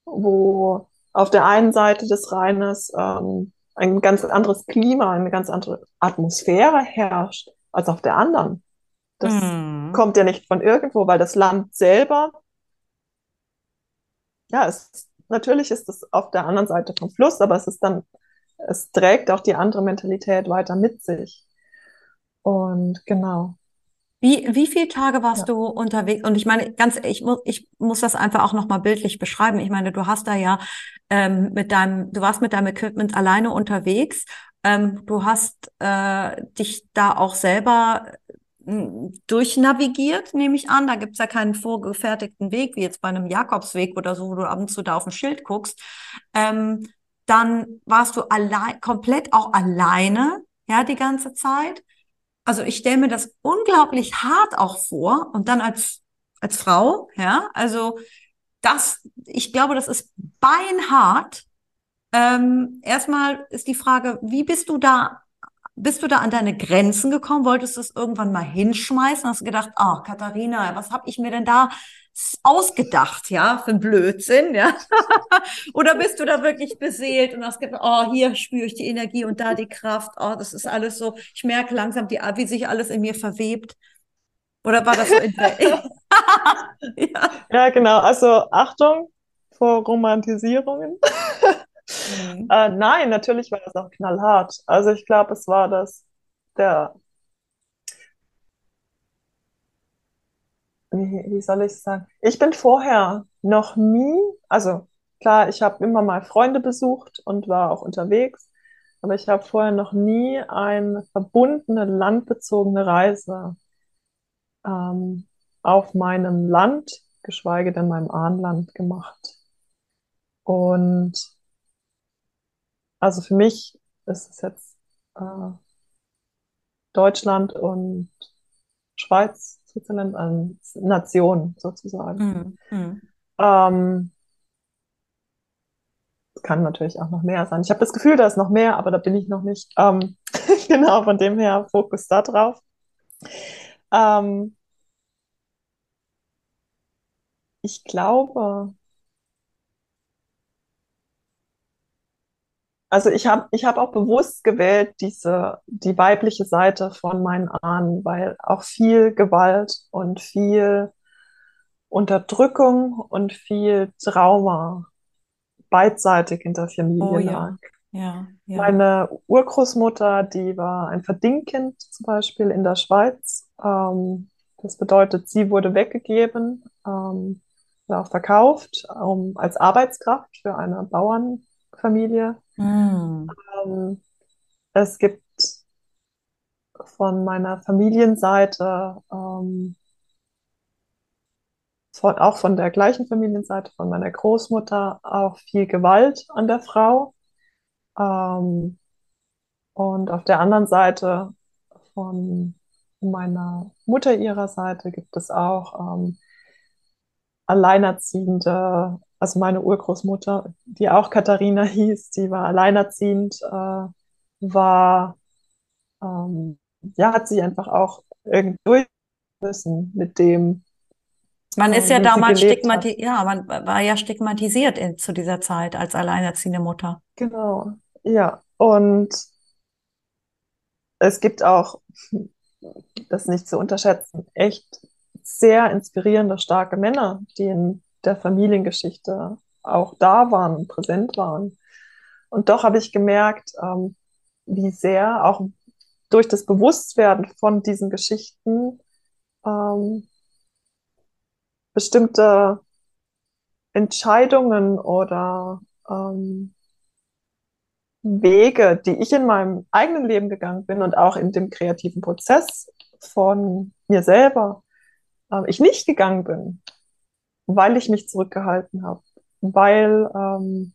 wo auf der einen Seite des Rheines ähm, ein ganz anderes Klima, eine ganz andere Atmosphäre herrscht als auf der anderen. Das mhm. kommt ja nicht von irgendwo, weil das Land selber, ja, es, natürlich ist es auf der anderen Seite vom Fluss, aber es ist dann, es trägt auch die andere Mentalität weiter mit sich. Und genau. Wie, wie viele Tage warst ja. du unterwegs? Und ich meine, ganz, ich muss, ich muss das einfach auch nochmal bildlich beschreiben. Ich meine, du hast da ja ähm, mit deinem, du warst mit deinem Equipment alleine unterwegs. Ähm, du hast äh, dich da auch selber durchnavigiert, nehme ich an. Da gibt's ja keinen vorgefertigten Weg, wie jetzt bei einem Jakobsweg oder so, wo du ab und zu da auf ein Schild guckst. Ähm, dann warst du allein, komplett auch alleine, ja, die ganze Zeit. Also ich stelle mir das unglaublich hart auch vor und dann als, als Frau, ja, also das, ich glaube, das ist beinhart. Ähm, erstmal ist die Frage, wie bist du da bist du da an deine Grenzen gekommen? Wolltest du es irgendwann mal hinschmeißen? Hast du gedacht, oh, Katharina, was habe ich mir denn da ausgedacht, ja, für ein Blödsinn, ja? Oder bist du da wirklich beseelt und hast gedacht, oh, hier spüre ich die Energie und da die Kraft, oh, das ist alles so, ich merke langsam, die, wie sich alles in mir verwebt. Oder war das so in ja. ja, genau. Also Achtung vor Romantisierungen. Mhm. Äh, nein, natürlich war das auch knallhart. Also ich glaube, es war das, der, wie, wie soll ich sagen? Ich bin vorher noch nie, also klar, ich habe immer mal Freunde besucht und war auch unterwegs, aber ich habe vorher noch nie eine verbundene, landbezogene Reise ähm, auf meinem Land, geschweige denn meinem Ahnland gemacht. Und also für mich ist es jetzt äh, Deutschland und Schweiz, Switzerland als Nation sozusagen. Mhm. Mhm. Ähm, es kann natürlich auch noch mehr sein. Ich habe das Gefühl, da ist noch mehr, aber da bin ich noch nicht. Ähm, genau, von dem her Fokus da drauf. Ähm, ich glaube, also ich habe ich hab auch bewusst gewählt, diese, die weibliche Seite von meinen Ahnen, weil auch viel Gewalt und viel Unterdrückung und viel Trauma beidseitig in der Familie Oh lag. ja, ja, ja. Meine Urgroßmutter, die war ein Verdingkind zum Beispiel in der Schweiz. Ähm, das bedeutet, sie wurde weggegeben, ähm, auch verkauft, um, als Arbeitskraft für eine Bauernfamilie. Ähm, es gibt von meiner Familienseite, ähm, auch von der gleichen Familienseite, von meiner Großmutter, auch viel Gewalt an der Frau. Ähm, und auf der anderen Seite von meiner Mutter ihrer Seite gibt es auch ähm, alleinerziehende, also meine Urgroßmutter, die auch Katharina hieß, die war alleinerziehend, äh, war, ähm, ja, hat sie einfach auch irgendwie müssen mit dem, Man äh, ist ja damals stigmatisiert, ja, man war ja stigmatisiert in, zu dieser Zeit als alleinerziehende Mutter. Genau, ja. Und es gibt auch, das nicht zu unterschätzen, echt sehr inspirierende, starke Männer, die in der Familiengeschichte auch da waren und präsent waren. Und doch habe ich gemerkt, ähm, wie sehr auch durch das Bewusstwerden von diesen Geschichten ähm, bestimmte Entscheidungen oder ähm, Wege, die ich in meinem eigenen Leben gegangen bin und auch in dem kreativen Prozess von mir selber, äh, ich nicht gegangen bin, weil ich mich zurückgehalten habe, weil ähm,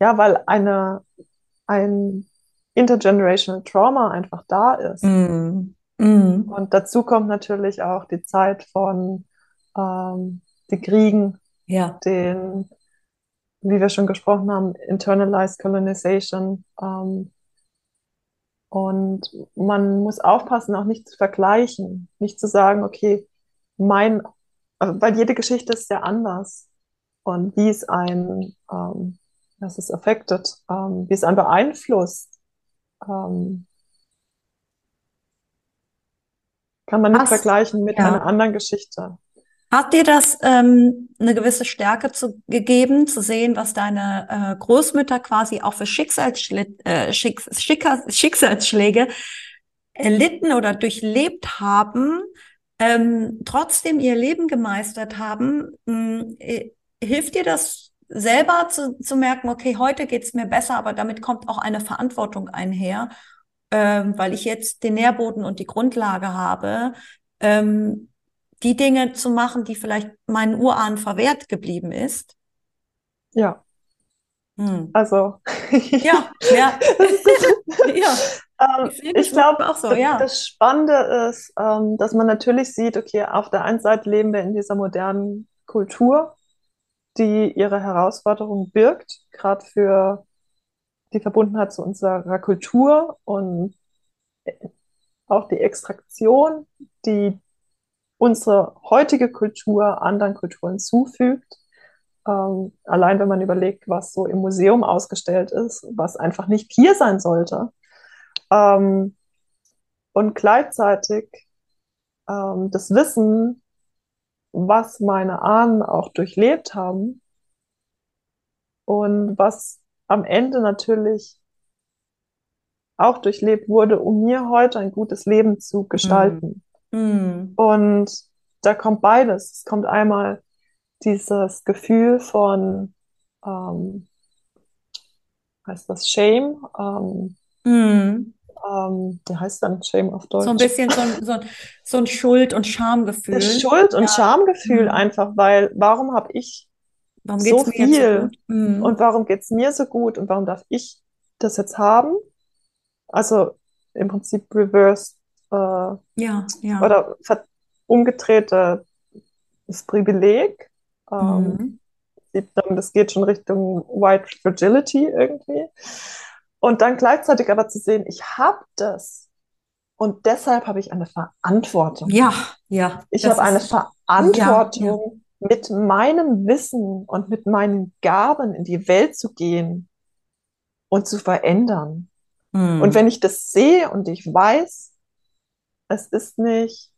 ja, weil eine ein intergenerational Trauma einfach da ist. Mm. Mm. Und dazu kommt natürlich auch die Zeit von ähm, den Kriegen, Ja. den, wie wir schon gesprochen haben, internalized colonization. Ähm, und man muss aufpassen, auch nicht zu vergleichen, nicht zu sagen, okay, mein, weil jede Geschichte ist sehr anders und wie es ein, ähm, das ist affected, ähm, wie es einen beeinflusst, ähm, kann man nicht Hast, vergleichen mit ja. einer anderen Geschichte. Hat dir das ähm, eine gewisse Stärke zu, gegeben, zu sehen, was deine äh, Großmütter quasi auch für Schicksalsschli äh, Schicks Schicksalsschläge erlitten oder durchlebt haben, ähm, trotzdem ihr Leben gemeistert haben? Äh, hilft dir das selber zu, zu merken, okay, heute geht's mir besser, aber damit kommt auch eine Verantwortung einher, ähm, weil ich jetzt den Nährboden und die Grundlage habe, ähm, die Dinge zu machen, die vielleicht meinen Urahnen verwehrt geblieben ist. Ja, Hm. also Ja, ja, ja, ähm, ich ich glaube, so, ja. das Spannende ist, ähm, dass man natürlich sieht, okay, auf der einen Seite leben wir in dieser modernen Kultur, die ihre Herausforderungen birgt, gerade für die Verbundenheit zu unserer Kultur und auch die Extraktion, die unsere heutige Kultur anderen Kulturen zufügt. Ähm, allein wenn man überlegt, was so im Museum ausgestellt ist, was einfach nicht hier sein sollte. Ähm, und gleichzeitig ähm, das Wissen, was meine Ahnen auch durchlebt haben und was am Ende natürlich auch durchlebt wurde, um mir heute ein gutes Leben zu gestalten. Hm. Und da kommt beides. Es kommt einmal dieses Gefühl von, ähm, heißt das Shame? Ähm, Hm. Ähm, wie heißt dann Shame auf So ein Deutsch? bisschen so ein, so ein, so ein Schuld- und Schamgefühl. Schuld- und Ja. Schamgefühl Hm. einfach, weil warum habe ich Warum so so viel gut? Hm. und warum geht es mir so gut und warum darf ich das jetzt haben? Also im Prinzip reverse äh, Ja, ja. oder umgedrehte das Privileg. Ähm, Hm. das geht schon Richtung White Fragility irgendwie. Und dann gleichzeitig aber zu sehen, ich habe das und deshalb habe ich eine Verantwortung. Ja, ja, Ich habe eine ist, ja, Verantwortung, mit meinem Wissen und mit meinen Gaben in die Welt zu gehen und zu verändern. Mhm. Und wenn ich das sehe und ich weiß, es ist nicht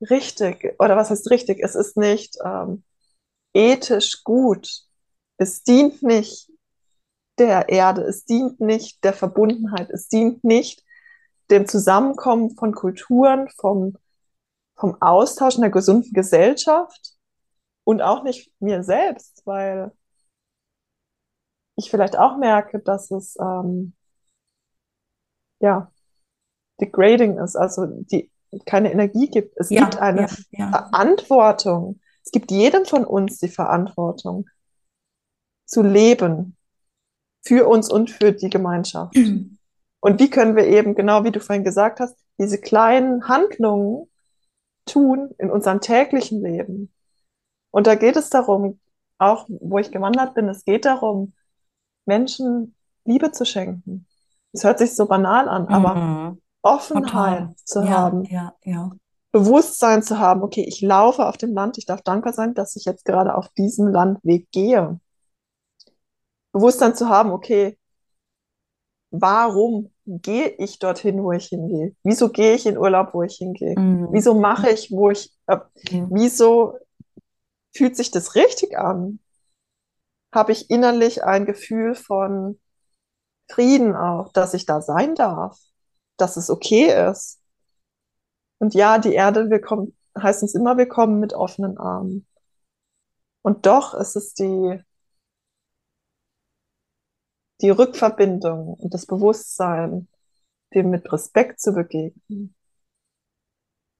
richtig, oder was heißt richtig, es ist nicht ähm, ethisch gut, es dient nicht der Erde, es dient nicht der Verbundenheit, es dient nicht dem Zusammenkommen von Kulturen, vom, vom Austausch in der gesunden Gesellschaft und auch nicht mir selbst, weil ich vielleicht auch merke, dass es ähm, ja degrading ist, also die keine Energie gibt. Es ja, gibt eine ja, ja. Verantwortung. Es gibt jedem von uns die Verantwortung zu leben für uns und für die Gemeinschaft. Mhm. Und wie können wir eben, genau wie du vorhin gesagt hast, diese kleinen Handlungen tun in unserem täglichen Leben. Und da geht es darum, auch wo ich gewandert bin, es geht darum, Menschen Liebe zu schenken. Es hört sich so banal an, aber mhm. Offenheit Total. zu ja, haben. Ja, ja. Bewusstsein zu haben, okay, ich laufe auf dem Land, ich darf dankbar sein, dass ich jetzt gerade auf diesem Landweg gehe. Bewusstsein zu haben, okay, warum gehe ich dorthin, wo ich hingehe? Wieso gehe ich in Urlaub, wo ich hingehe? Mhm. Wieso mache ich, wo ich, äh, mhm. wieso fühlt sich das richtig an? Habe ich innerlich ein Gefühl von Frieden auch, dass ich da sein darf, dass es okay ist. Und ja, die Erde willkommen, heißt uns immer willkommen mit offenen Armen. Und doch ist es die die Rückverbindung und das Bewusstsein, dem mit Respekt zu begegnen,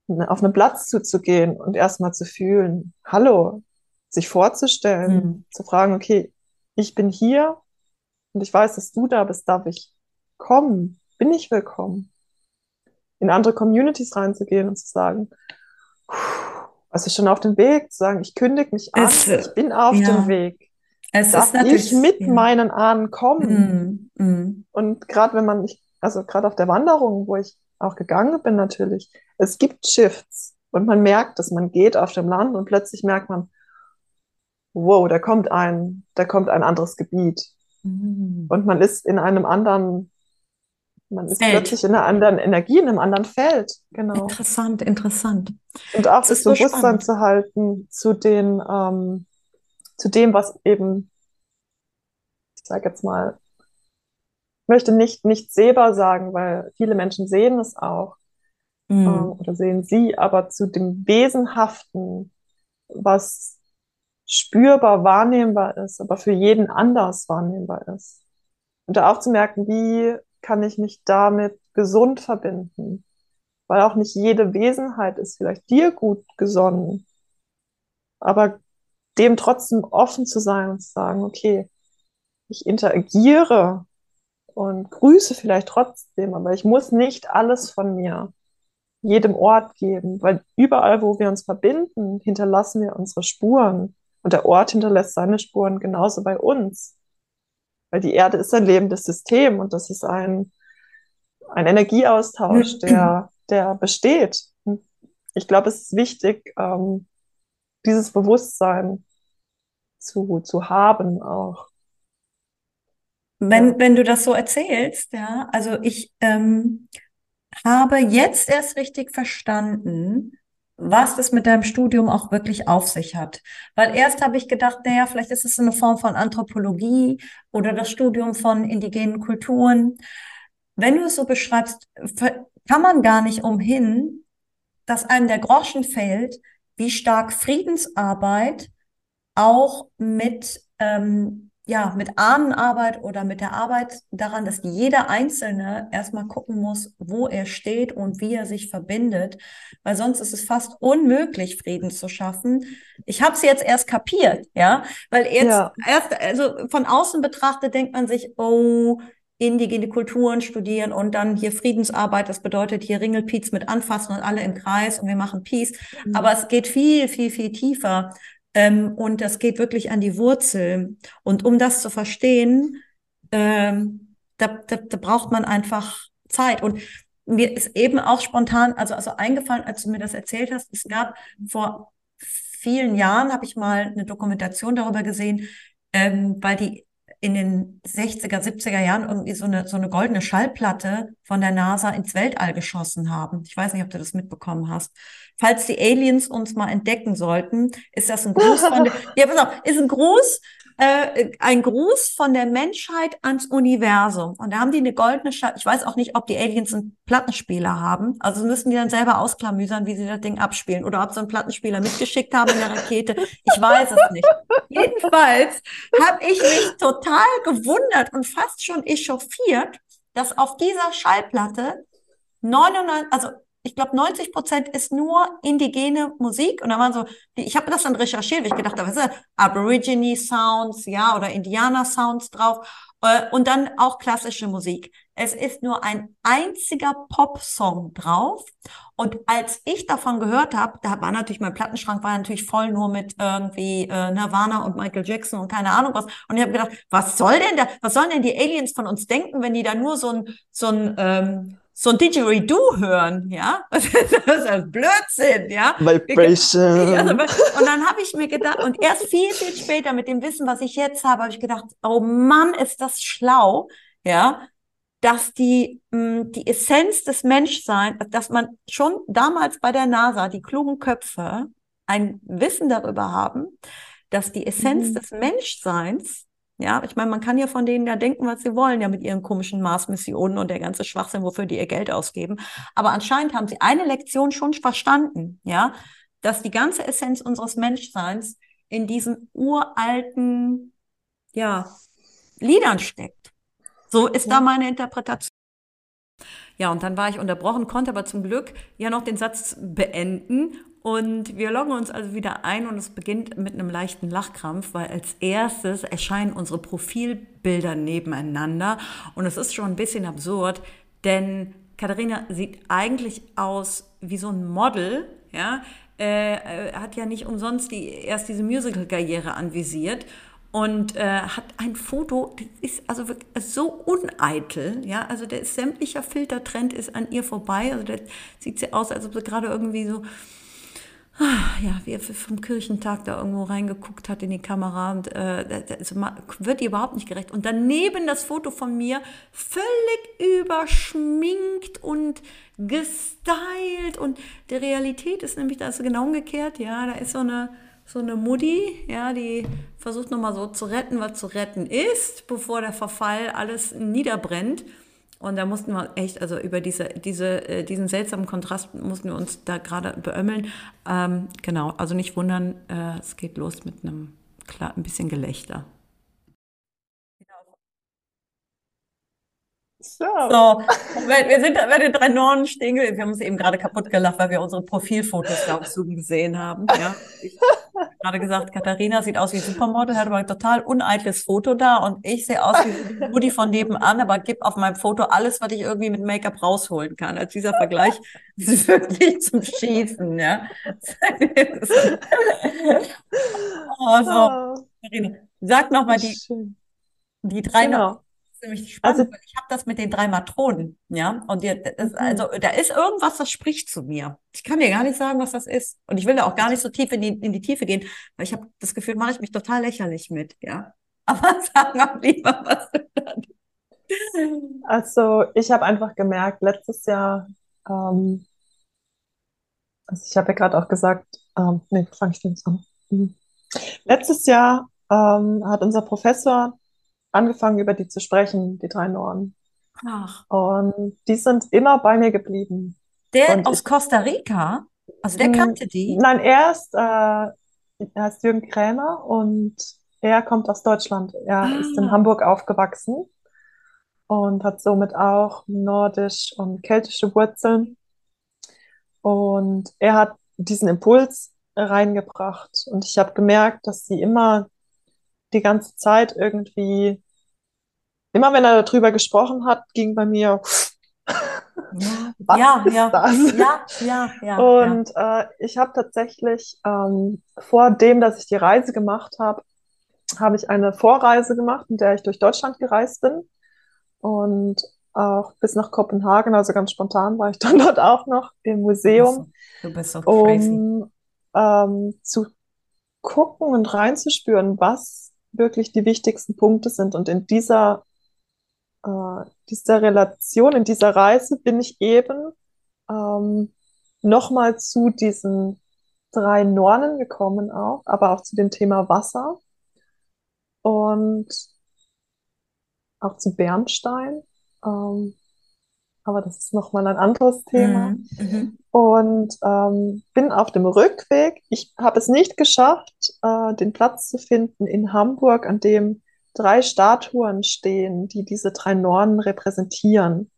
auf einen Platz zuzugehen und erstmal zu fühlen, hallo, sich vorzustellen, mhm. zu fragen, okay, ich bin hier und ich weiß, dass du da bist, darf ich kommen, bin ich willkommen? In andere Communities reinzugehen und zu sagen, also schon auf dem Weg, zu sagen, ich kündige mich an, es, ich bin auf ja. dem Weg. Es darf ich mit ja. meinen Ahnen kommen. Mm, mm. Und gerade wenn man, also gerade auf der Wanderung, wo ich auch gegangen bin natürlich, es gibt Shifts und man merkt dass man geht auf dem Land und plötzlich merkt man, wow, da kommt ein, da kommt ein anderes Gebiet. Mm. Und man ist in einem anderen, man ist Feld. plötzlich in einer anderen Energie, in einem anderen Feld. Genau. Interessant, interessant. Und auch das, das Bewusstsein so zu halten zu den, ähm, zu dem, was eben, ich sage jetzt mal, ich möchte nicht, nicht sehbar sagen, weil viele Menschen sehen es auch mhm. äh, oder sehen sie, aber zu dem Wesenhaften, was spürbar wahrnehmbar ist, aber für jeden anders wahrnehmbar ist. Und da auch zu merken, wie kann ich mich damit gesund verbinden? Weil auch nicht jede Wesenheit ist vielleicht dir gut gesonnen, aber dem trotzdem offen zu sein und zu sagen, okay, ich interagiere und grüße vielleicht trotzdem, aber ich muss nicht alles von mir jedem Ort geben, weil überall, wo wir uns verbinden, hinterlassen wir unsere Spuren und der Ort hinterlässt seine Spuren genauso bei uns, weil die Erde ist ein lebendes System und das ist ein, ein Energieaustausch, der, der besteht. Ich glaube, es ist wichtig, ähm, dieses Bewusstsein zu, zu haben auch. Wenn, ja. wenn du das so erzählst, ja, also ich ähm, habe jetzt erst richtig verstanden, was das mit deinem Studium auch wirklich auf sich hat. Weil erst habe ich gedacht, naja, vielleicht ist es eine Form von Anthropologie oder das Studium von indigenen Kulturen. Wenn du es so beschreibst, kann man gar nicht umhin, dass einem der Groschen fällt, wie stark Friedensarbeit auch mit, ähm, ja, mit Ahnenarbeit oder mit der Arbeit daran, dass jeder Einzelne erstmal gucken muss, wo er steht und wie er sich verbindet, weil sonst ist es fast unmöglich, Frieden zu schaffen. Ich habe es jetzt erst kapiert, ja, weil jetzt ja. erst, also von außen betrachtet denkt man sich, oh, indigene Kulturen studieren und dann hier Friedensarbeit, das bedeutet hier Ringelpiez mit anfassen und alle im Kreis und wir machen Peace. Mhm. Aber es geht viel, viel, viel tiefer. Ähm, und das geht wirklich an die Wurzel. Und um das zu verstehen, ähm, da, da, da braucht man einfach Zeit. Und mir ist eben auch spontan, also, also eingefallen, als du mir das erzählt hast, es gab vor vielen Jahren, habe ich mal eine Dokumentation darüber gesehen, ähm, weil die in den 60er, 70er Jahren irgendwie so eine, so eine goldene Schallplatte von der NASA ins Weltall geschossen haben. Ich weiß nicht, ob du das mitbekommen hast. Falls die Aliens uns mal entdecken sollten, ist das ein Gruß von ja, pass auf, ist ein Gruß äh, ein Gruß von der Menschheit ans Universum. Und da haben die eine goldene Schall. Ich weiß auch nicht, ob die Aliens einen Plattenspieler haben. Also müssen die dann selber ausklamüsern, wie sie das Ding abspielen. Oder ob sie einen Plattenspieler mitgeschickt haben in der Rakete. Ich weiß es nicht. Jedenfalls habe ich mich total gewundert und fast schon echauffiert, dass auf dieser Schallplatte 99, also ich glaube, 90 Prozent ist nur indigene Musik. Und da waren so, ich habe das dann recherchiert, weil ich gedacht habe, was ist Aborigine Sounds, ja, oder Indianer Sounds drauf. Äh, und dann auch klassische Musik. Es ist nur ein einziger Pop-Song drauf. Und als ich davon gehört habe, da war natürlich mein Plattenschrank war natürlich voll nur mit irgendwie äh, Nirvana und Michael Jackson und keine Ahnung was. Und ich habe gedacht, was soll denn da, was sollen denn die Aliens von uns denken, wenn die da nur so ein so ein ähm, so ein Didgeridoo hören, ja, das ist ein Blödsinn, ja. Vibration. Und dann habe ich mir gedacht, und erst viel, viel später mit dem Wissen, was ich jetzt habe, habe ich gedacht, oh Mann, ist das schlau, ja, dass die, mh, hm, die Essenz des Menschseins, dass man schon damals bei der NASA, die klugen Köpfe, ein Wissen darüber haben, dass die Essenz mhm. des Menschseins ja, ich meine, man kann ja von denen ja denken, was sie wollen, ja mit ihren komischen Mars-Missionen und der ganze Schwachsinn, wofür die ihr Geld ausgeben. Aber anscheinend haben sie eine Lektion schon verstanden, ja, dass die ganze Essenz unseres Menschseins in diesen uralten, ja, Liedern steckt. So ist ja. da meine Interpretation. Ja, und dann war ich unterbrochen, konnte aber zum Glück ja noch den Satz beenden und wir loggen uns also wieder ein und es beginnt mit einem leichten Lachkrampf, weil als erstes erscheinen unsere Profilbilder nebeneinander. Und es ist schon ein bisschen absurd, denn Katharina sieht eigentlich aus wie so ein Model, ja, äh, hat ja nicht umsonst die, erst diese Musical-Karriere anvisiert und äh, hat ein Foto, das ist also wirklich so uneitel, ja, also der sämtlicher Filtertrend ist an ihr vorbei, also der sieht sie aus, als ob sie gerade irgendwie so ja, wie er vom Kirchentag da irgendwo reingeguckt hat in die Kamera und äh, das wird ihr überhaupt nicht gerecht. Und daneben das Foto von mir völlig überschminkt und gestylt und die Realität ist nämlich da ist genau umgekehrt. Ja, da ist so eine so eine Mutti, ja, die versucht nochmal so zu retten, was zu retten ist, bevor der Verfall alles niederbrennt. Und da mussten wir echt, also über diese, diese, äh, diesen seltsamen Kontrast mussten wir uns da gerade beömmeln. Ähm, genau, also nicht wundern, äh, es geht los mit einem klar, ein bisschen Gelächter. So. so. Wir sind bei den drei Norden stehen Wir haben uns eben gerade kaputt gelacht, weil wir unsere Profilfotos, glaube ich, so gesehen haben. Ja. Ich habe gerade gesagt, Katharina sieht aus wie Supermodel, hat aber ein total uneitles Foto da und ich sehe aus wie Mutti von nebenan, aber gib auf meinem Foto alles, was ich irgendwie mit Make-up rausholen kann. Als dieser Vergleich ist wirklich zum Schießen, ja. also, Katharina, sag nochmal die, die drei genau nämlich spannend, also, ich habe das mit den drei Matronen, ja, und die, das, mhm. also da ist irgendwas, das spricht zu mir. Ich kann dir gar nicht sagen, was das ist. Und ich will da auch gar nicht so tief in die, in die Tiefe gehen, weil ich habe das Gefühl, mache ich mich total lächerlich mit, ja. Aber sag mal lieber, was du da Also ich habe einfach gemerkt, letztes Jahr, ähm, also ich habe ja gerade auch gesagt, ähm, nee, fange ich jetzt an. Mhm. Letztes Jahr ähm, hat unser Professor angefangen, über die zu sprechen, die drei Norden. Ach. Und die sind immer bei mir geblieben. Der und aus ich, Costa Rica? Also der kannte die? Nein, er ist, äh, er ist Jürgen Krämer und er kommt aus Deutschland. Er ah. ist in Hamburg aufgewachsen und hat somit auch nordisch und keltische Wurzeln. Und er hat diesen Impuls reingebracht. Und ich habe gemerkt, dass sie immer die ganze Zeit irgendwie immer wenn er darüber gesprochen hat, ging bei mir, ja, ja, das? Ja, ja, ja. Und ja. Äh, ich habe tatsächlich ähm, vor dem, dass ich die Reise gemacht habe, habe ich eine Vorreise gemacht, in der ich durch Deutschland gereist bin und auch bis nach Kopenhagen, also ganz spontan war ich dann dort auch noch im Museum, du bist so crazy. um ähm, zu gucken und reinzuspüren, was wirklich die wichtigsten Punkte sind. Und in dieser, äh, dieser Relation, in dieser Reise bin ich eben ähm, nochmal zu diesen drei Nornen gekommen auch, aber auch zu dem Thema Wasser und auch zu Bernstein. Ähm, aber das ist nochmal ein anderes Thema. Mhm. Mhm. Und ähm, bin auf dem Rückweg. Ich habe es nicht geschafft, äh, den Platz zu finden in Hamburg, an dem drei Statuen stehen, die diese drei Nornen repräsentieren.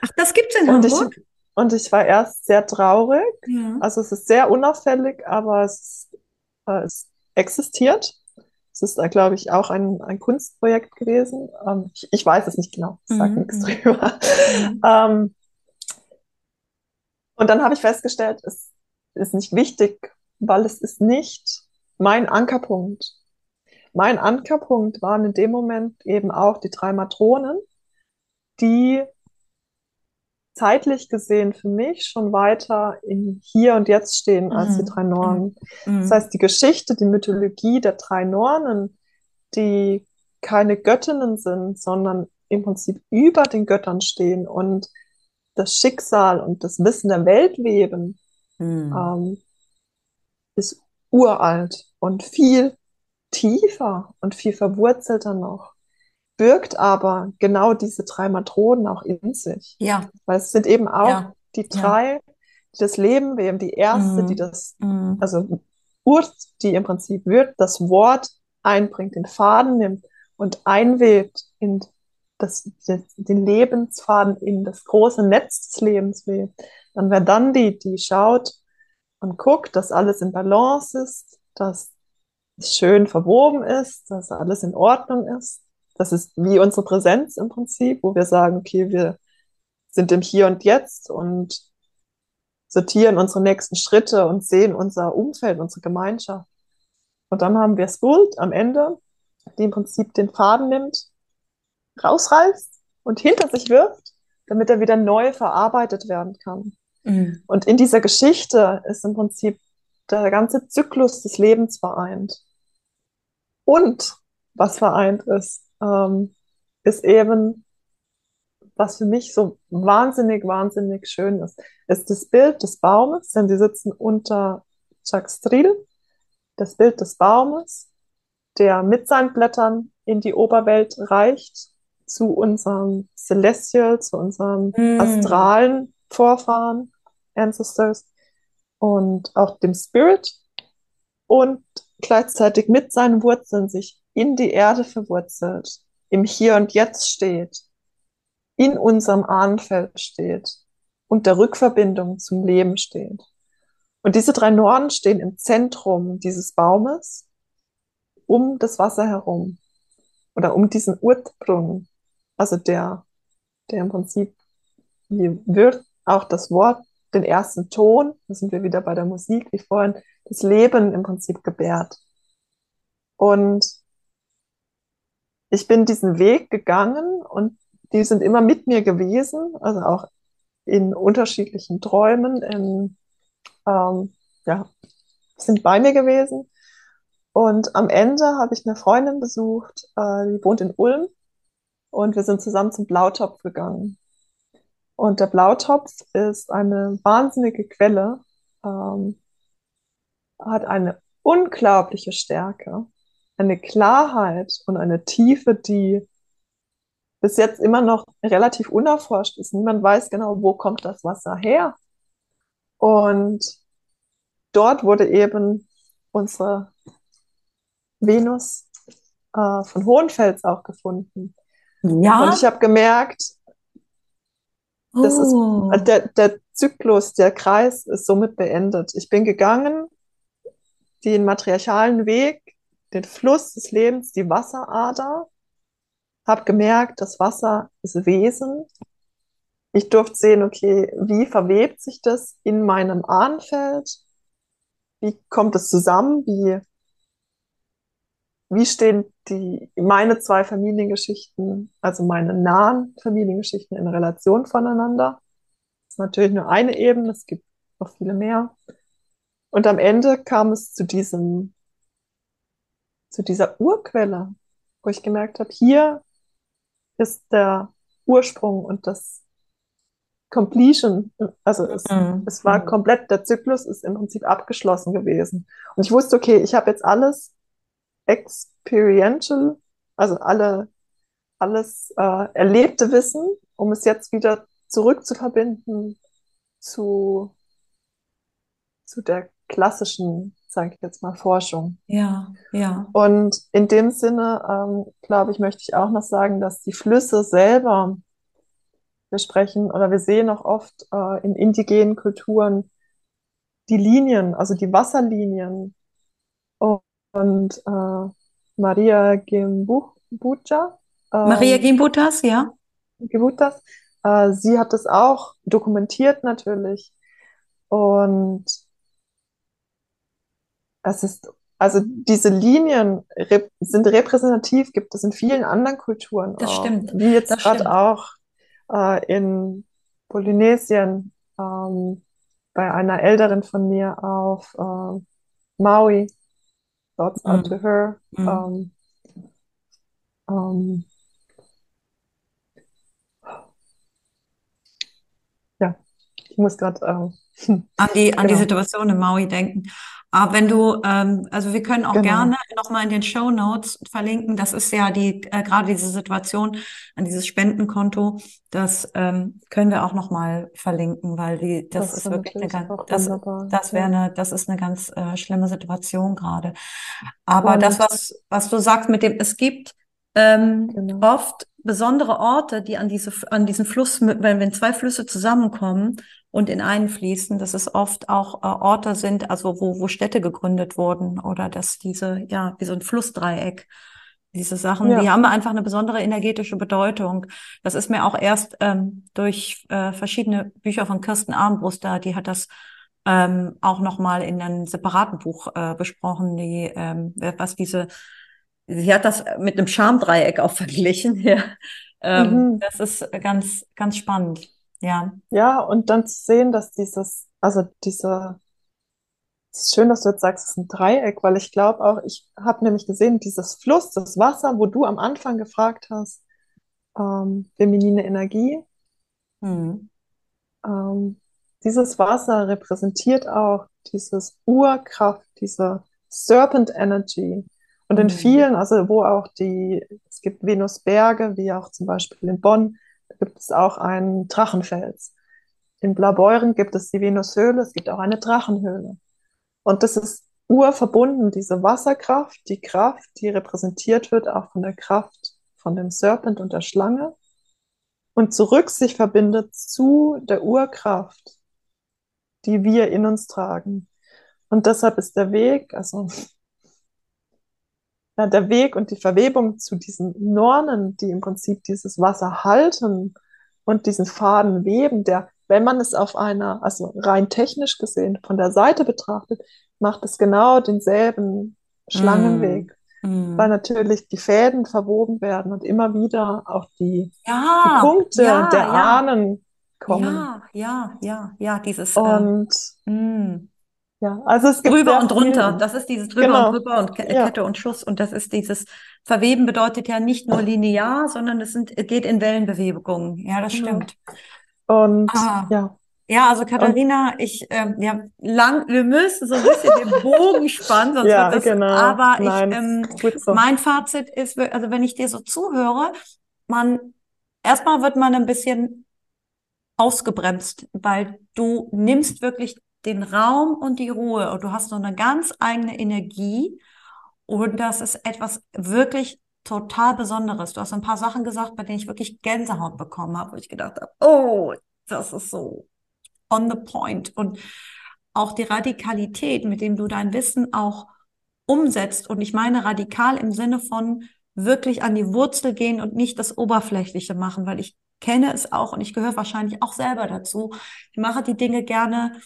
Ach, das gibt's in Und ich, Hamburg? und ich war erst sehr traurig. Ja. Also es ist sehr unauffällig, aber es, äh, es existiert. Es ist, glaube ich, auch ein, ein Kunstprojekt gewesen. Ähm, ich, ich weiß es nicht genau, ich sage Mhm, nichts drüber. Mhm. Ähm, und dann habe ich festgestellt, es ist nicht wichtig, weil es ist nicht mein Ankerpunkt. Mein Ankerpunkt waren in dem Moment eben auch die drei Matronen, die zeitlich gesehen für mich schon weiter im Hier und Jetzt stehen als die Mhm. drei Nornen. Das Mhm. heißt, die Geschichte, die Mythologie der drei Nornen, die keine Göttinnen sind, sondern im Prinzip über den Göttern stehen und das Schicksal und das Wissen der Welt weben, Mhm. ähm, ist uralt und viel tiefer und viel verwurzelter noch, birgt aber genau diese drei Matronen auch in sich. Ja, Weil es sind eben auch ja, die drei, die das Leben weben, die erste, die Mhm. das, Mhm. also Urt, die im Prinzip wird, das Wort einbringt, den Faden nimmt und einwebt in das, den Lebensfaden, in das große Netz des Lebens webt. Dann wäre dann die, die schaut und guckt, dass alles in Balance ist, dass schön verwoben ist, dass alles in Ordnung ist. Das ist wie unsere Präsenz im Prinzip, wo wir sagen, okay, wir sind im Hier und Jetzt und sortieren unsere nächsten Schritte und sehen unser Umfeld, unsere Gemeinschaft. Und dann haben wir Skuld am Ende, die im Prinzip den Faden nimmt, rausreißt und hinter sich wirft, damit er wieder neu verarbeitet werden kann. Mhm. Und in dieser Geschichte ist im Prinzip der ganze Zyklus des Lebens vereint. Und was vereint ist, ähm, ist eben, was für mich so wahnsinnig, wahnsinnig schön ist, ist das Bild des Baumes, denn sie sitzen unter Chakstril, das Bild des Baumes, der mit seinen Blättern in die Oberwelt reicht, zu unserem Celestial, zu unserem Mhm. astralen Vorfahren, Ancestors und auch dem Spirit und gleichzeitig mit seinen Wurzeln sich in die Erde verwurzelt, im Hier und Jetzt steht, in unserem Ahnenfeld steht und der Rückverbindung zum Leben steht. Und diese drei Norden stehen im Zentrum dieses Baumes, um das Wasser herum oder um diesen Ursprung, also der, der im Prinzip, wie wird auch das Wort, den ersten Ton, da sind wir wieder bei der Musik, wie vorhin, das Leben im Prinzip gebärt. Und ich bin diesen Weg gegangen und die sind immer mit mir gewesen, also auch in unterschiedlichen Träumen, in, ähm, ja, sind bei mir gewesen. Und am Ende habe ich eine Freundin besucht, äh, die wohnt in Ulm und wir sind zusammen zum Blautopf gegangen. Und der Blautopf ist eine wahnsinnige Quelle, ähm, hat eine unglaubliche Stärke, eine Klarheit und eine Tiefe, die bis jetzt immer noch relativ unerforscht ist. Niemand weiß genau, wo kommt das Wasser her. Und dort wurde eben unsere Venus äh, von Hohenfels auch gefunden. Und Ja, ich habe gemerkt, das ist oh. der, der Zyklus, der Kreis ist somit beendet. Ich bin gegangen, den matriarchalen Weg, den Fluss des Lebens, die Wasserader, habe gemerkt, das Wasser ist Wesen. Ich durfte sehen, okay, wie verwebt sich das in meinem Ahnenfeld? Wie kommt es zusammen? Wie, wie stehen die, meine zwei Familiengeschichten, also meine nahen Familiengeschichten in Relation voneinander? Das ist natürlich nur eine Ebene, es gibt noch viele mehr. Und am Ende kam es zu diesem, zu dieser Urquelle, wo ich gemerkt habe, hier ist der Ursprung und das Completion. Also es, Mhm. es war komplett, der Zyklus ist im Prinzip abgeschlossen gewesen. Und ich wusste, okay, ich habe jetzt alles experiential, also alle, alles äh, erlebte Wissen, um es jetzt wieder zurückzuverbinden zu, zu der klassischen, sage ich jetzt mal, Forschung. Ja, ja. Und in dem Sinne, ähm, glaube ich, möchte ich auch noch sagen, dass die Flüsse selber, wir sprechen oder wir sehen auch oft äh, in indigenen Kulturen die Linien, also die Wasserlinien. Und äh, Maria Gimbucha, Maria ähm, Gimbutas, ja? Gebutas, äh, sie hat das auch dokumentiert natürlich. Und es ist, also diese Linien rep sind repräsentativ, gibt es in vielen anderen Kulturen Das auch. stimmt. Wie jetzt gerade auch äh, in Polynesien ähm, bei einer Älteren von mir auf äh, Maui, Thoughts mm. Out to. Her. Um, um, mhm. Ähm, ähm, ja, ich muss gerade, ähm, An die, an die Situation in Maui denken. Aber wenn du, ähm, also wir können auch genau, gerne nochmal in den Show Notes verlinken. Das ist ja die, äh, gerade diese Situation an dieses Spendenkonto. Das ähm, können wir auch nochmal verlinken, weil die, das das ist wirklich eine ganz, das, das wäre eine, das ist eine ganz äh, schlimme Situation gerade. Aber das, Und was, was du sagst mit dem, es gibt ähm, genau, oft besondere Orte, die an diese, an diesen Fluss, wenn, wenn zwei Flüsse zusammenkommen und in einen fließen, dass es oft auch äh, Orte sind, also wo, wo Städte gegründet wurden oder dass diese, ja, wie so ein Flussdreieck, diese Sachen, die ja, haben einfach eine besondere energetische Bedeutung. Das ist mir auch erst ähm, durch äh, verschiedene Bücher von Kirsten Armbruster, die hat das ähm, auch nochmal in einem separaten Buch äh, besprochen, die, ähm, was diese, sie hat das mit einem Schamdreieck auch verglichen. Ja. Ähm, mhm. das ist ganz, ganz spannend. Ja. Ja, und dann zu sehen, dass dieses, also diese, es ist schön, dass du jetzt sagst, es ist ein Dreieck, weil ich glaube auch, ich habe nämlich gesehen, dieses Fluss, das Wasser, wo du am Anfang gefragt hast, ähm, feminine Energie, Hm. ähm, dieses Wasser repräsentiert auch dieses Urkraft, diese Serpent Energy. Und in Hm. vielen, also wo auch die, es gibt Venusberge, wie auch zum Beispiel in Bonn, gibt es auch einen Drachenfels. In Blaubeuren gibt es die Venushöhle, es gibt auch eine Drachenhöhle. Und das ist urverbunden, diese Wasserkraft, die Kraft, die repräsentiert wird auch von der Kraft von dem Serpent und der Schlange und zurück sich verbindet zu der Urkraft, die wir in uns tragen. Und deshalb ist der Weg, also ja, der Weg und die Verwebung zu diesen Nornen, die im Prinzip dieses Wasser halten und diesen Faden weben, der, wenn man es auf einer, also rein technisch gesehen, von der Seite betrachtet, macht es genau denselben Schlangenweg, Hm. weil Hm. natürlich die Fäden verwoben werden und immer wieder auch die, die Ja, Punkte ja, der ja, Ahnen kommen. ja, ja, ja, ja, dieses, äh, Und hm. Ja, also es gibt Drüber und drunter, das ist dieses drüber und genau, drüber und ja, Kette und Schuss und das ist dieses Verweben bedeutet ja nicht nur linear, sondern es sind, geht in Wellenbewegungen. Ja, das genau. stimmt. Und Ah, ja, ja, also und Katharina, ich, ähm, ja, lang, wir müssen so ein bisschen den Bogen spannen, sonst wird ja, das, genau, aber ich, nein, ähm, ist gut so. mein Fazit ist, also wenn ich dir so zuhöre, man, erstmal wird man ein bisschen ausgebremst, weil du nimmst wirklich den Raum und die Ruhe und du hast so eine ganz eigene Energie und das ist etwas wirklich total Besonderes. Du hast ein paar Sachen gesagt, bei denen ich wirklich Gänsehaut bekommen habe, wo ich gedacht habe, oh, das ist so on the point und auch die Radikalität, mit dem du dein Wissen auch umsetzt und ich meine radikal im Sinne von wirklich an die Wurzel gehen und nicht das Oberflächliche machen, weil ich kenne es auch und ich gehöre wahrscheinlich auch selber dazu. Ich mache die Dinge gerne,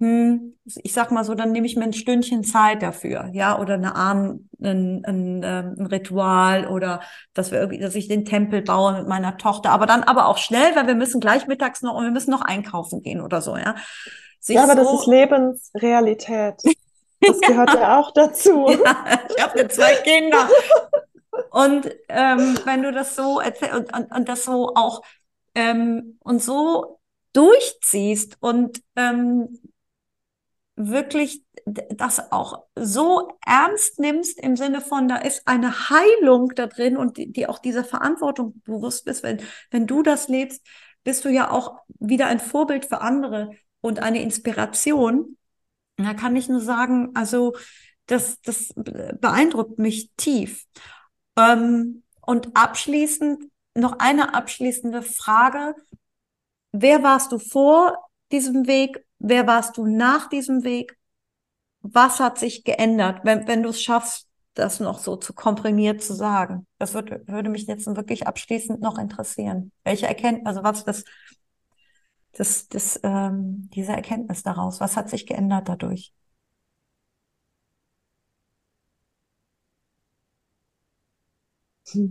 hm, ich sag mal so, dann nehme ich mir ein Stündchen Zeit dafür, ja, oder eine Abend, ein, ein, ähm, ein Ritual oder dass wir irgendwie, dass ich den Tempel baue mit meiner Tochter, aber dann aber auch schnell, weil wir müssen gleich mittags noch und wir müssen noch einkaufen gehen oder so, ja. Sich Ja, aber das ist so, Lebensrealität. Das gehört ja auch dazu. Ja, ich habe ja zwei Kinder. Und ähm, wenn du das so erzählst und, und, und das so auch ähm, und so durchziehst und ähm, wirklich das auch so ernst nimmst im Sinne von, da ist eine Heilung da drin und die, die auch dieser Verantwortung bewusst bist, wenn, wenn du das lebst, bist du ja auch wieder ein Vorbild für andere und eine Inspiration. Da kann ich nur sagen, also das, das beeindruckt mich tief. Ähm, und abschließend noch eine abschließende Frage. Wer warst du vor diesem Weg? Wer warst du nach diesem Weg? Was hat sich geändert, wenn, wenn du es schaffst, das noch so zu komprimiert zu sagen? Das würde, würde mich jetzt wirklich abschließend noch interessieren. Welche Erkenntnis, also was das, das, das, ähm, diese Erkenntnis daraus, was hat sich geändert dadurch? Hm.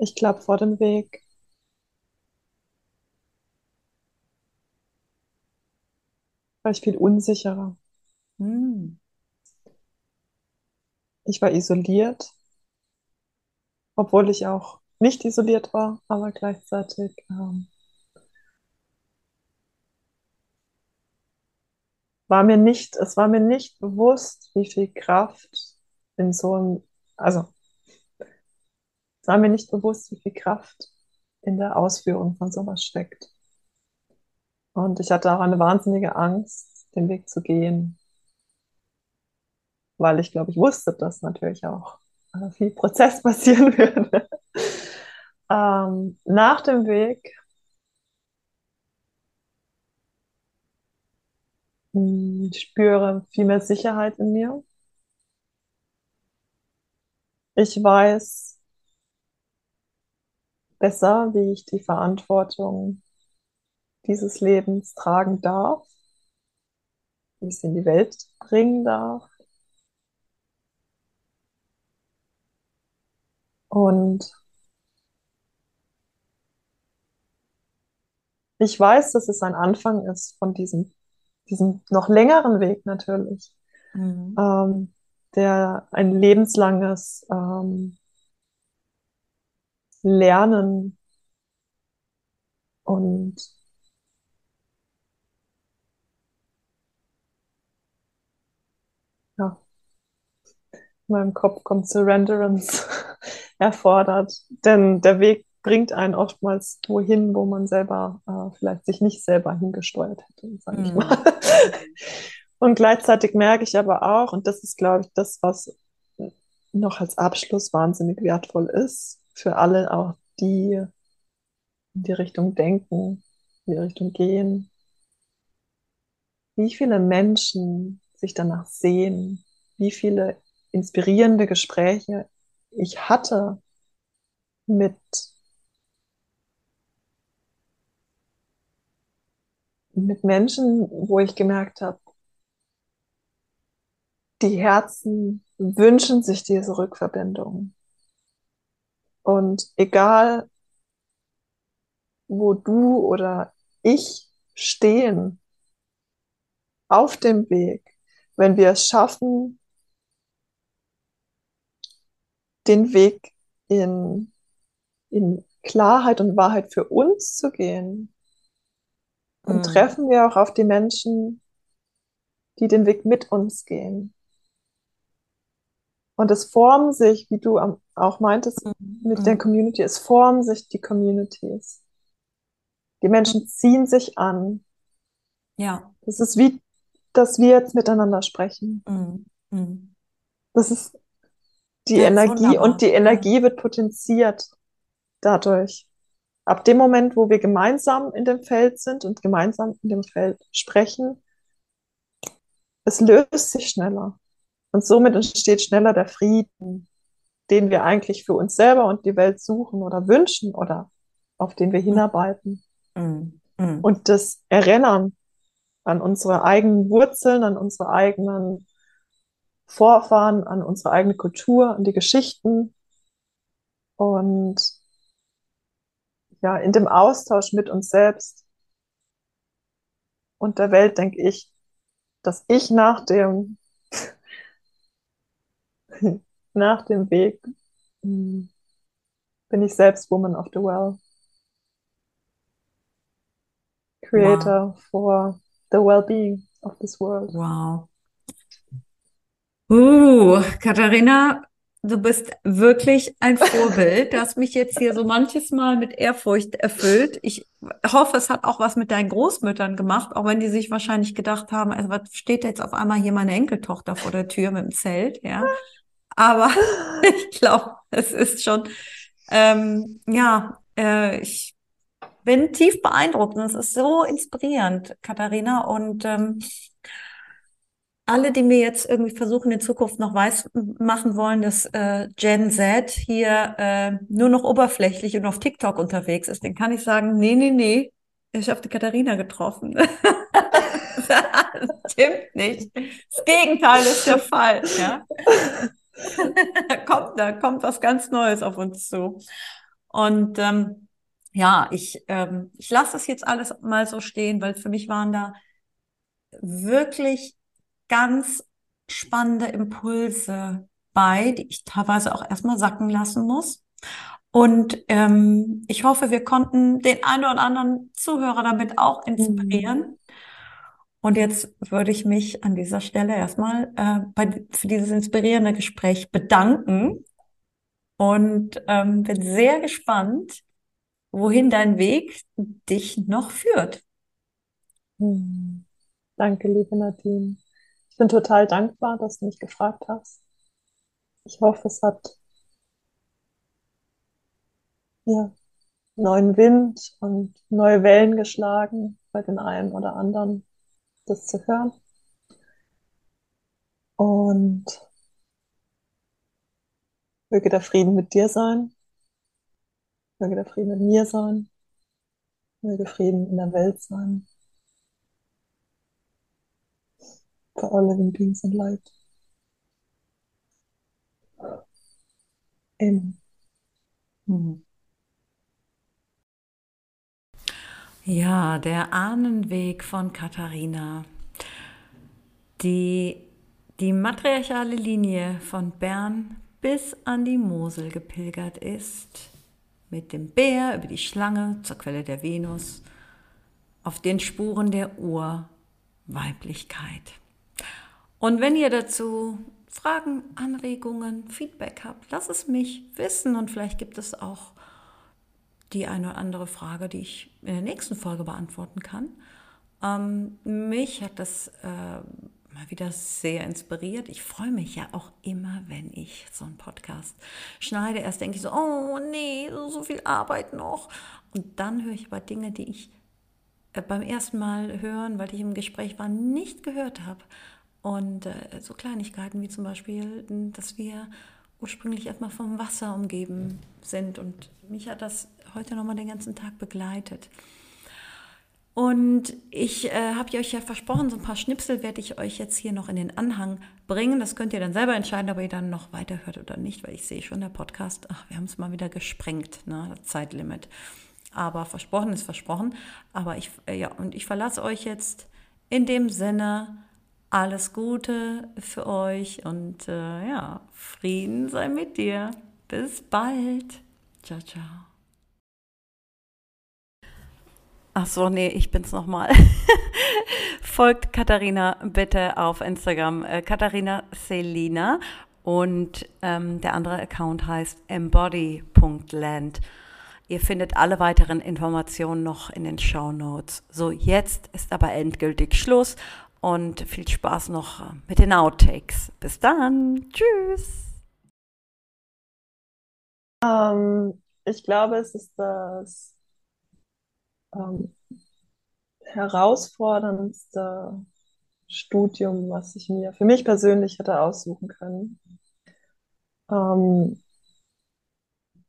Ich glaube, vor dem Weg war ich viel unsicherer. Hm. Ich war isoliert, obwohl ich auch nicht isoliert war, aber gleichzeitig ähm, war mir nicht, es war mir nicht bewusst, wie viel Kraft in so einem, also war mir nicht bewusst, wie viel Kraft in der Ausführung von sowas steckt. Und ich hatte auch eine wahnsinnige Angst, den Weg zu gehen, weil ich glaube, ich wusste, dass natürlich auch äh, viel Prozess passieren würde. ähm, nach dem Weg hm, ich spüre viel mehr Sicherheit in mir. Ich weiß besser, wie ich die Verantwortung dieses Lebens tragen darf, wie ich es in die Welt bringen darf. Und ich weiß, dass es ein Anfang ist von diesem, diesem noch längeren Weg natürlich, Mhm. ähm, der ein lebenslanges ähm, Lernen und ja, in meinem Kopf kommt Surrenderance erfordert. Denn der Weg bringt einen oftmals wohin, wo man selber äh, vielleicht sich nicht selber hingesteuert hätte, sage ich Mhm. mal. Und gleichzeitig merke ich aber auch, und das ist, glaube ich, das, was noch als Abschluss wahnsinnig wertvoll ist, für alle auch, die in die Richtung denken, in die Richtung gehen, wie viele Menschen sich danach sehen, wie viele inspirierende Gespräche ich hatte mit mit Menschen, wo ich gemerkt habe, die Herzen wünschen sich diese Rückverbindung. Und egal, wo du oder ich stehen auf dem Weg, wenn wir es schaffen, den Weg in, in Klarheit und Wahrheit für uns zu gehen, dann Mhm. treffen wir auch auf die Menschen, die den Weg mit uns gehen. Und es formen sich, wie du auch meintest, mit der Mhm. Community, es formen sich die Communities. Die Menschen ziehen sich an. Ja. Das ist wie, dass wir jetzt miteinander sprechen. Mhm. Mhm. Das ist die Das ist Energie wunderbar. und die Energie wird potenziert dadurch. Ab dem Moment, wo wir gemeinsam in dem Feld sind und gemeinsam in dem Feld sprechen, es löst sich schneller. Und somit entsteht schneller der Frieden, den wir eigentlich für uns selber und die Welt suchen oder wünschen oder auf den wir hinarbeiten. Mhm. Mhm. Und das Erinnern an unsere eigenen Wurzeln, an unsere eigenen Vorfahren, an unsere eigene Kultur, an die Geschichten und ja, in dem Austausch mit uns selbst und der Welt, denke ich, dass ich nach dem, nach dem Weg hm, bin ich selbst Woman of the Well. Creator wow. for the well-being of this world. Wow. Uh, Katharina, du bist wirklich ein Vorbild. Du hast mich jetzt hier so manches Mal mit Ehrfurcht erfüllt. Ich hoffe, es hat auch was mit deinen Großmüttern gemacht, auch wenn die sich wahrscheinlich gedacht haben, also was steht jetzt auf einmal hier meine Enkeltochter vor der Tür mit dem Zelt, ja. Aber ich glaube, es ist schon, ähm, ja, äh, ich bin tief beeindruckt und es ist so inspirierend, Katharina. Und ähm, alle, die mir jetzt irgendwie versuchen, in Zukunft noch weiß machen wollen, dass äh, Gen Z hier äh, nur noch oberflächlich und auf TikTok unterwegs ist, den kann ich sagen, nee, nee, nee, ich habe die Katharina getroffen. das stimmt nicht. Das Gegenteil ist der Fall. Ja? Da, kommt, da kommt was ganz Neues auf uns zu. Und ähm, ja, ich, ähm, ich lasse das jetzt alles mal so stehen, weil für mich waren da wirklich ganz spannende Impulse bei, die ich teilweise auch erstmal sacken lassen muss. Und ähm, ich hoffe, wir konnten den einen oder anderen Zuhörer damit auch inspirieren. Mhm. Und jetzt würde ich mich an dieser Stelle erstmal äh, bei, für dieses inspirierende Gespräch bedanken und ähm, bin sehr gespannt, wohin dein Weg dich noch führt. Hm. Danke, liebe Nadine. Ich bin total dankbar, dass du mich gefragt hast. Ich hoffe, es hat ja, neuen Wind und neue Wellen geschlagen bei den einen oder anderen, das zu hören. Und möge der Frieden mit dir sein Möge der Frieden in mir sein. Möge Frieden in der Welt sein. For all living beings in light. Amen. Mhm. Ja, der Ahnenweg von Katharina. Die, die matriarchale Linie von Bern bis an die Mosel gepilgert ist mit dem Bär über die Schlange zur Quelle der Venus, auf den Spuren der Urweiblichkeit. Und wenn ihr dazu Fragen, Anregungen, Feedback habt, lasst es mich wissen und vielleicht gibt es auch die eine oder andere Frage, die ich in der nächsten Folge beantworten kann. Ähm, mich hat das äh, mal wieder sehr inspiriert. Ich freue mich ja auch immer, wenn ich so einen Podcast schneide. Erst denke ich so, oh nee, so viel Arbeit noch. Und dann höre ich aber Dinge, die ich äh, beim ersten Mal hören, weil ich im Gespräch war, nicht gehört habe. Und äh, so Kleinigkeiten wie zum Beispiel, dass wir ursprünglich erstmal vom Wasser umgeben sind. Und mich hat das heute nochmal den ganzen Tag begleitet. Und ich äh, habe euch ja versprochen, so ein paar Schnipsel werde ich euch jetzt hier noch in den Anhang bringen. Das könnt ihr dann selber entscheiden, ob ihr dann noch weiterhört oder nicht, weil ich sehe schon, der Podcast, ach, wir haben es mal wieder gesprengt, ne, Zeitlimit. Aber versprochen ist versprochen. Aber ich, äh, ja, und ich verlasse euch jetzt in dem Sinne, alles Gute für euch und äh, ja, Frieden sei mit dir. Bis bald. Ciao, ciao. Ach so, nee, ich bin's nochmal. Folgt Katharina bitte auf Instagram, äh, Katharina Selina. Und ähm, der andere Account heißt embody.land. Ihr findet alle weiteren Informationen noch in den Show Notes. So, jetzt ist aber endgültig Schluss und viel Spaß noch mit den Outtakes. Bis dann. Tschüss. Ähm, ich glaube, es ist das ähm, herausforderndste Studium, was ich mir für mich persönlich hätte aussuchen können. Ähm,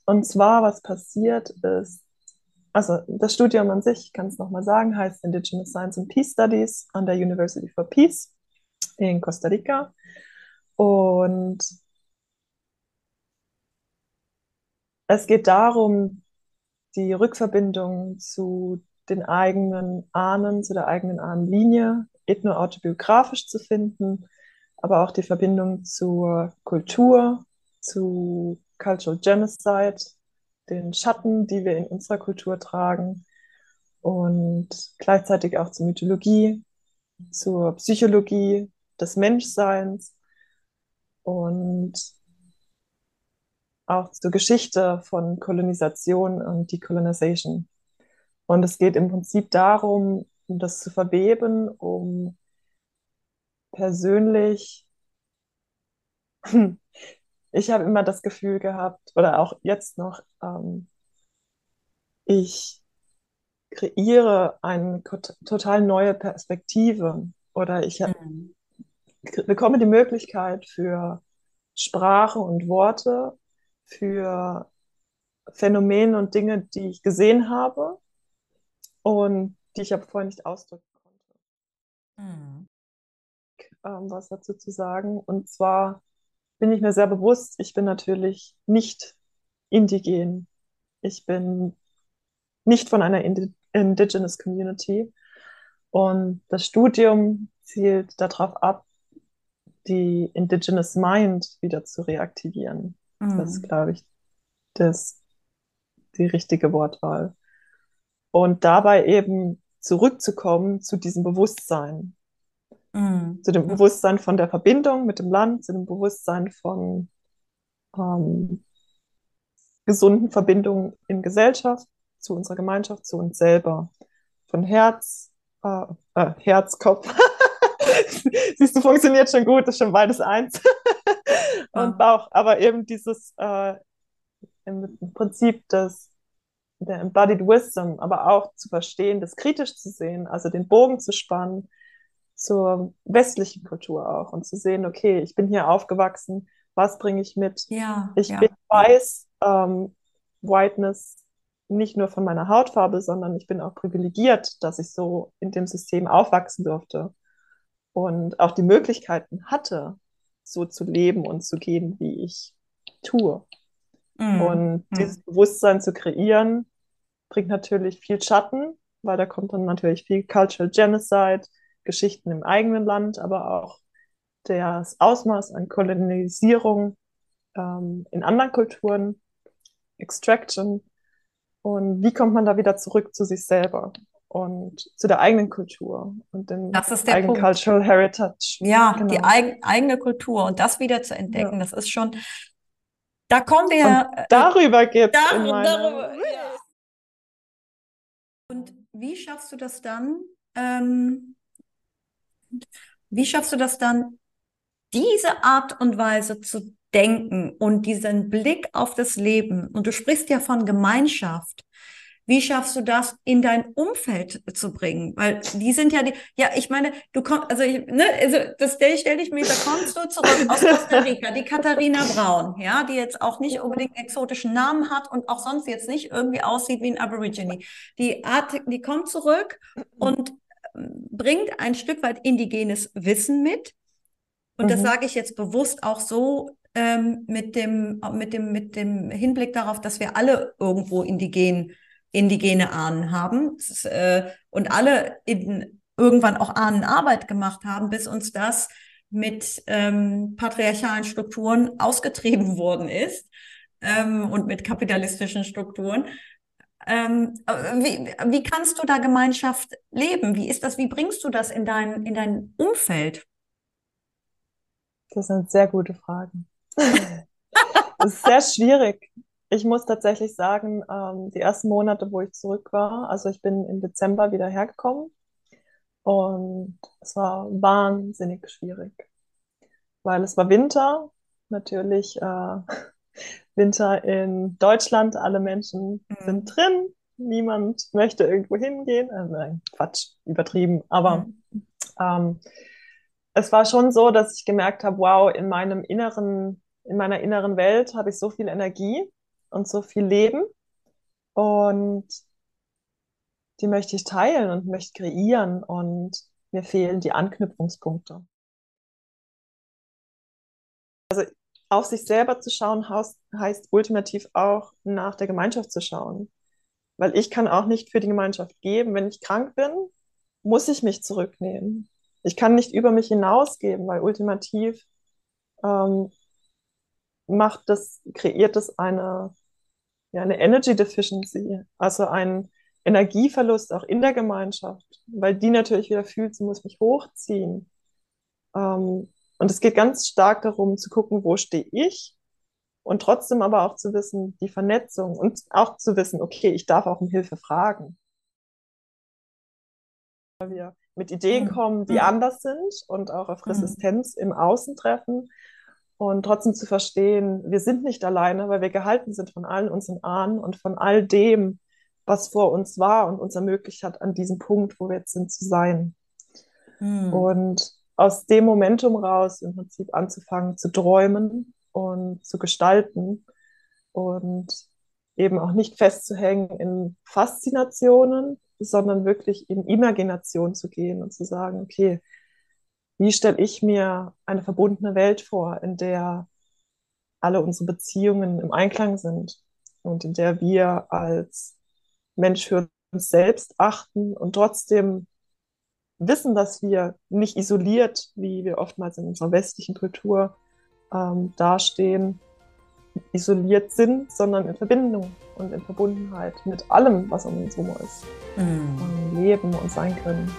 und zwar, was passiert ist, also das Studium an sich, ich kann es nochmal sagen, heißt Indigenous Science and Peace Studies an der University for Peace in Costa Rica. Und es geht darum, die Rückverbindung zu den eigenen Ahnen, zu der eigenen Ahnenlinie, ethnoautobiografisch zu finden, aber auch die Verbindung zur Kultur, zu Cultural Genocide, den Schatten, die wir in unserer Kultur tragen und gleichzeitig auch zur Mythologie, zur Psychologie des Menschseins. Und auch zur Geschichte von Kolonisation und Decolonization. Und es geht im Prinzip darum, das zu verweben, um persönlich, ich habe immer das Gefühl gehabt, oder auch jetzt noch, ähm, ich kreiere eine total neue Perspektive oder ich mhm. bekomme die Möglichkeit für Sprache und Worte, für Phänomene und Dinge, die ich gesehen habe und die ich aber vorher nicht ausdrücken konnte. Mhm. Ähm, was dazu zu sagen. Und zwar bin ich mir sehr bewusst, ich bin natürlich nicht indigen. Ich bin nicht von einer Indi Indigenous Community. Und das Studium zielt darauf ab, die Indigenous Mind wieder zu reaktivieren. Mhm. Das ist, glaube ich, das, die richtige Wortwahl. Und dabei eben zurückzukommen zu diesem Bewusstsein. Mhm. Zu dem Bewusstsein von der Verbindung mit dem Land, zu dem Bewusstsein von ähm, gesunden Verbindungen in Gesellschaft, zu unserer Gemeinschaft, zu uns selber. Von Herz, äh, äh, Herz, Kopf. Siehst du, funktioniert schon gut, ist schon beides eins. Und Bauch. Aber eben dieses äh, im Prinzip das der Embodied Wisdom, aber auch zu verstehen, das kritisch zu sehen, also den Bogen zu spannen zur westlichen Kultur auch und zu sehen, okay, ich bin hier aufgewachsen, was bringe ich mit? Ja, ich ja. bin weiß, ähm, Whiteness nicht nur von meiner Hautfarbe, sondern ich bin auch privilegiert, dass ich so in dem System aufwachsen durfte und auch die Möglichkeiten hatte, so zu leben und zu gehen, wie ich tue. Mm. Und mm. dieses Bewusstsein zu kreieren, bringt natürlich viel Schatten, weil da kommt dann natürlich viel Cultural Genocide, Geschichten im eigenen Land, aber auch das Ausmaß an Kolonisierung ähm, in anderen Kulturen, Extraction und wie kommt man da wieder zurück zu sich selber und zu der eigenen Kultur und dem eigenen Punkt. Cultural Heritage. Ja, genau. die eig eigene Kultur und das wieder zu entdecken, ja. das ist schon, da kommen wir. Und äh, darüber geht es. Dar darüber, ja. Und wie schaffst du das dann? Ähm, wie schaffst du das dann, diese Art und Weise zu denken und diesen Blick auf das Leben? Und du sprichst ja von Gemeinschaft. Wie schaffst du das in dein Umfeld zu bringen? Weil die sind ja die, ja, ich meine, du kommst, also, ich, ne, also das stell, stell dich mir, da kommst du zurück aus Costa Rica, die Katharina Braun, ja, die jetzt auch nicht unbedingt einen exotischen Namen hat und auch sonst jetzt nicht irgendwie aussieht wie ein Aborigine. Die Art, die kommt zurück und bringt ein Stück weit indigenes Wissen mit. Und mhm. das sage ich jetzt bewusst auch so ähm, mit dem, mit dem, mit dem Hinblick darauf, dass wir alle irgendwo indigen indigene Ahnen haben äh, und alle in, irgendwann auch Ahnenarbeit gemacht haben, bis uns das mit ähm, patriarchalen Strukturen ausgetrieben worden ist ähm, und mit kapitalistischen Strukturen. Ähm, wie, wie kannst du da Gemeinschaft leben? Wie ist das? Wie bringst du das in dein, in dein Umfeld? Das sind sehr gute Fragen. das ist sehr schwierig ich muss tatsächlich sagen, ähm, die ersten Monate, wo ich zurück war, also ich bin im Dezember wieder hergekommen und es war wahnsinnig schwierig, weil es war Winter, natürlich äh, Winter in Deutschland, alle Menschen mhm. sind drin, niemand möchte irgendwo hingehen, äh, nein, Quatsch, übertrieben, aber mhm. ähm, es war schon so, dass ich gemerkt habe, wow, in meinem inneren, in meiner inneren Welt habe ich so viel Energie und so viel Leben. Und die möchte ich teilen und möchte kreieren und mir fehlen die Anknüpfungspunkte. Also auf sich selber zu schauen heißt, ultimativ auch nach der Gemeinschaft zu schauen. Weil ich kann auch nicht für die Gemeinschaft geben. Wenn ich krank bin, muss ich mich zurücknehmen. Ich kann nicht über mich hinausgeben, weil ultimativ ähm, macht das, kreiert das eine, ja, eine Energy Deficiency, also ein Energieverlust auch in der Gemeinschaft, weil die natürlich wieder fühlt, sie muss mich hochziehen. Ähm, und es geht ganz stark darum zu gucken, wo stehe ich und trotzdem aber auch zu wissen, die Vernetzung und auch zu wissen, okay, ich darf auch um Hilfe fragen. Weil wir mit Ideen mhm. kommen, die mhm. anders sind und auch auf mhm. Resistenz im Außen treffen und trotzdem zu verstehen, wir sind nicht alleine, weil wir gehalten sind von allen unseren Ahnen und von all dem, was vor uns war und uns ermöglicht hat, an diesem Punkt, wo wir jetzt sind, zu sein. Mhm. Und aus dem Momentum raus im Prinzip anzufangen zu träumen und zu gestalten und eben auch nicht festzuhängen in Faszinationen, sondern wirklich in Imagination zu gehen und zu sagen, okay, wie stelle ich mir eine verbundene Welt vor, in der alle unsere Beziehungen im Einklang sind und in der wir als Mensch für uns selbst achten und trotzdem wissen, dass wir nicht isoliert, wie wir oftmals in unserer westlichen Kultur ähm, dastehen, isoliert sind, sondern in Verbindung und in Verbundenheit mit allem, was um uns herum ist, mm. leben und sein können.